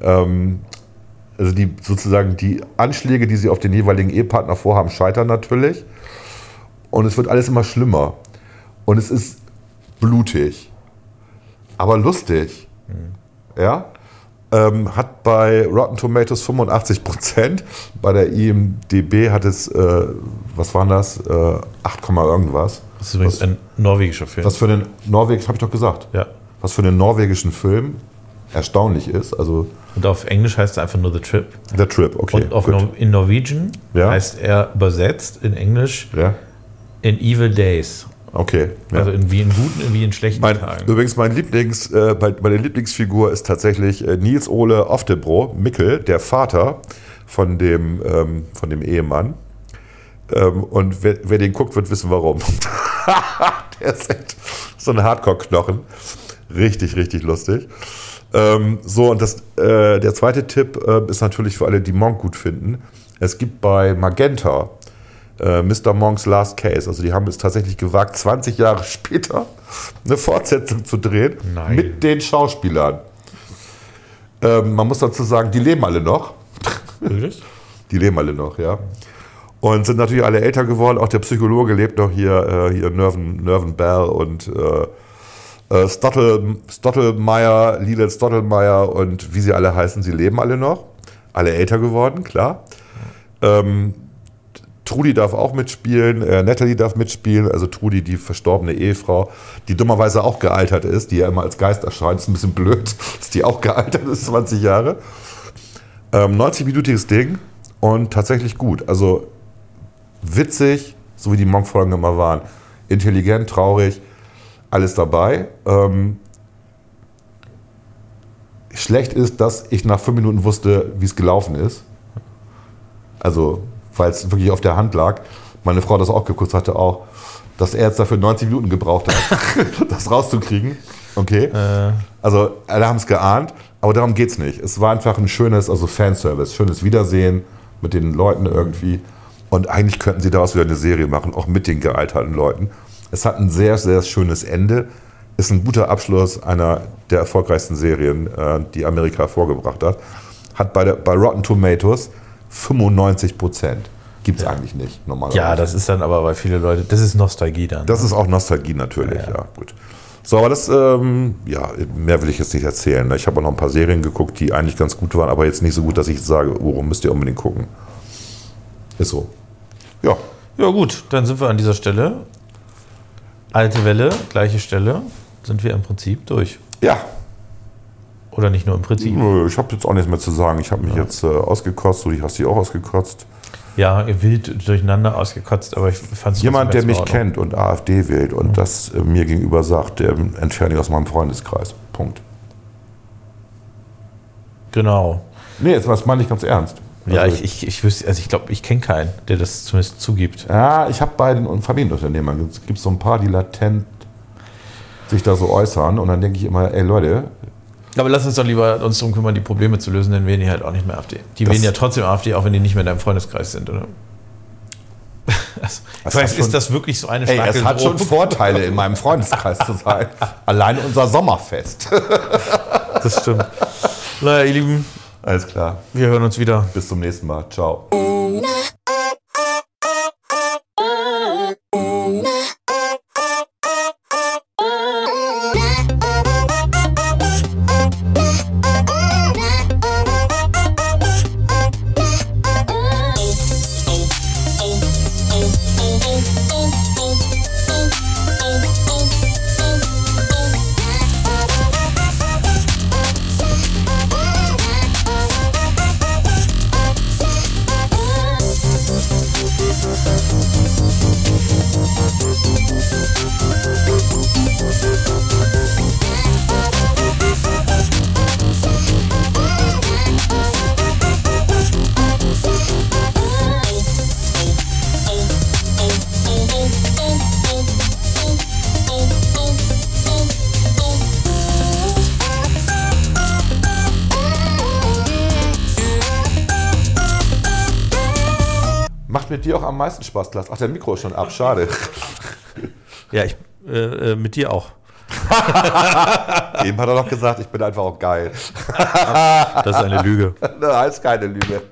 Ähm, also die sozusagen die Anschläge, die sie auf den jeweiligen Ehepartner vorhaben, scheitern natürlich. Und es wird alles immer schlimmer. Und es ist blutig. Aber lustig. Ja? Ähm, hat bei Rotten Tomatoes 85 Prozent. Bei der IMDB hat es, äh, was waren das? Äh, 8, Komma irgendwas. Das ist übrigens ein norwegischer Film. Was für einen Norwegen, habe ich doch gesagt. ja. Was für einen norwegischen Film erstaunlich ist. Also Und auf Englisch heißt er einfach nur The Trip. The Trip, okay. Und auf. Nor in Norwegian Ja. heißt er übersetzt in Englisch ja, in Evil Days. okay. Ja. Also in, wie in guten, wie in schlechten Mein, Tagen. übrigens, mein Lieblings, äh, meine Lieblingsfigur ist tatsächlich äh, Nils Ole Oftebro, Mickel, der Vater von dem, ähm, von dem Ehemann. Ähm, und wer, wer den guckt, wird wissen, warum. der ist echt so ein Hardcore-Knochen. Richtig, richtig lustig. Ähm, so, und das, äh, der zweite Tipp äh, ist natürlich für alle, die Monk gut finden. Es gibt bei Magenta äh, Mr. Monks Last Case. Also die haben es tatsächlich gewagt, 20 Jahre später eine Fortsetzung zu drehen Nein. mit den Schauspielern. Ähm, man muss dazu sagen, die leben alle noch. Wirklich? Die leben alle noch, ja. Und sind natürlich alle älter geworden. Auch der Psychologe lebt noch hier, äh, hier Nerven, Nerven Bell und äh, äh, Stottel, Stottelmeier, Lilith Stottelmeier und wie sie alle heißen, sie leben alle noch. Alle älter geworden, klar. Ähm, Trudi darf auch mitspielen, äh, Natalie darf mitspielen, also Trudi, die verstorbene Ehefrau, die dummerweise auch gealtert ist, die ja immer als Geist erscheint, ist ein bisschen blöd, dass die auch gealtert ist, 20 Jahre. Ähm, 90-minütiges Ding und tatsächlich gut. Also witzig, so wie die Monk-Folgen immer waren. Intelligent, traurig, alles dabei. Ähm, schlecht ist, dass ich nach fünf Minuten wusste, wie es gelaufen ist. Also, weil es wirklich auf der Hand lag. Meine Frau das auch geguckt hatte, auch, dass er jetzt dafür 90 Minuten gebraucht hat, das rauszukriegen. Okay. Äh, Also, alle haben es geahnt. Aber darum geht es nicht. Es war einfach ein schönes, also Fanservice, schönes Wiedersehen mit den Leuten irgendwie. Und eigentlich könnten sie daraus wieder eine Serie machen, auch mit den gealterten Leuten. Es hat ein sehr, sehr schönes Ende. Ist ein guter Abschluss einer der erfolgreichsten Serien, äh, die Amerika vorgebracht hat. Hat bei, der, bei Rotten Tomatoes 95 Prozent. Gibt es eigentlich nicht, normalerweise. Ja, das ist dann aber bei viele Leute, das ist Nostalgie dann. Das ist auch Nostalgie natürlich, ja, Ja, ja. gut. So, aber das, ähm, ja, mehr will ich jetzt nicht erzählen. ne? Ich habe auch noch ein paar Serien geguckt, die eigentlich ganz gut waren, aber jetzt nicht so gut, dass ich sage, oh, müsst ihr unbedingt gucken. Ist so. Ja, ja gut, dann sind wir an dieser Stelle. Alte Welle, gleiche Stelle, sind wir im Prinzip durch. ja. Oder nicht nur im Prinzip. Ich habe jetzt auch nichts mehr zu sagen. Ich habe mich jetzt äh, ausgekotzt, du hast dich auch ausgekotzt. Ja, wild durcheinander ausgekotzt, aber ich fand es Jemand, der mich kennt und AfD wählt und das äh, mir gegenüber sagt, der entferne ich aus meinem Freundeskreis. Punkt. Genau. Nee, jetzt das meine ich ganz ernst. Ja, Also, ich, ich, ich wüsste, also ich glaube, ich kenne keinen, der das zumindest zugibt. Ja, ich habe bei den Familienunternehmern, es gibt so ein paar, die latent sich da so äußern und dann denke ich immer, ey Leute, Aber lass uns doch lieber uns darum kümmern, die Probleme zu lösen, dann wählen die halt auch nicht mehr AfD. Die wählen ja trotzdem AfD, auch wenn die nicht mehr in deinem Freundeskreis sind, oder? Also, Das ich weiß, schon- ist das wirklich so eine ey, es hat schon? Vorteile, in meinem Freundeskreis zu sein. Allein unser Sommerfest. Das stimmt. Naja, ihr Lieben, Alles klar, wir hören uns wieder. bis zum nächsten Mal. Ciao. Meisten Spaß, Klaas. Ach, der Mikro ist schon ab, schade. Ja, ich, äh, äh, mit dir auch. Eben hat er doch gesagt, ich bin einfach auch geil. Das ist eine Lüge. Das heißt keine Lüge.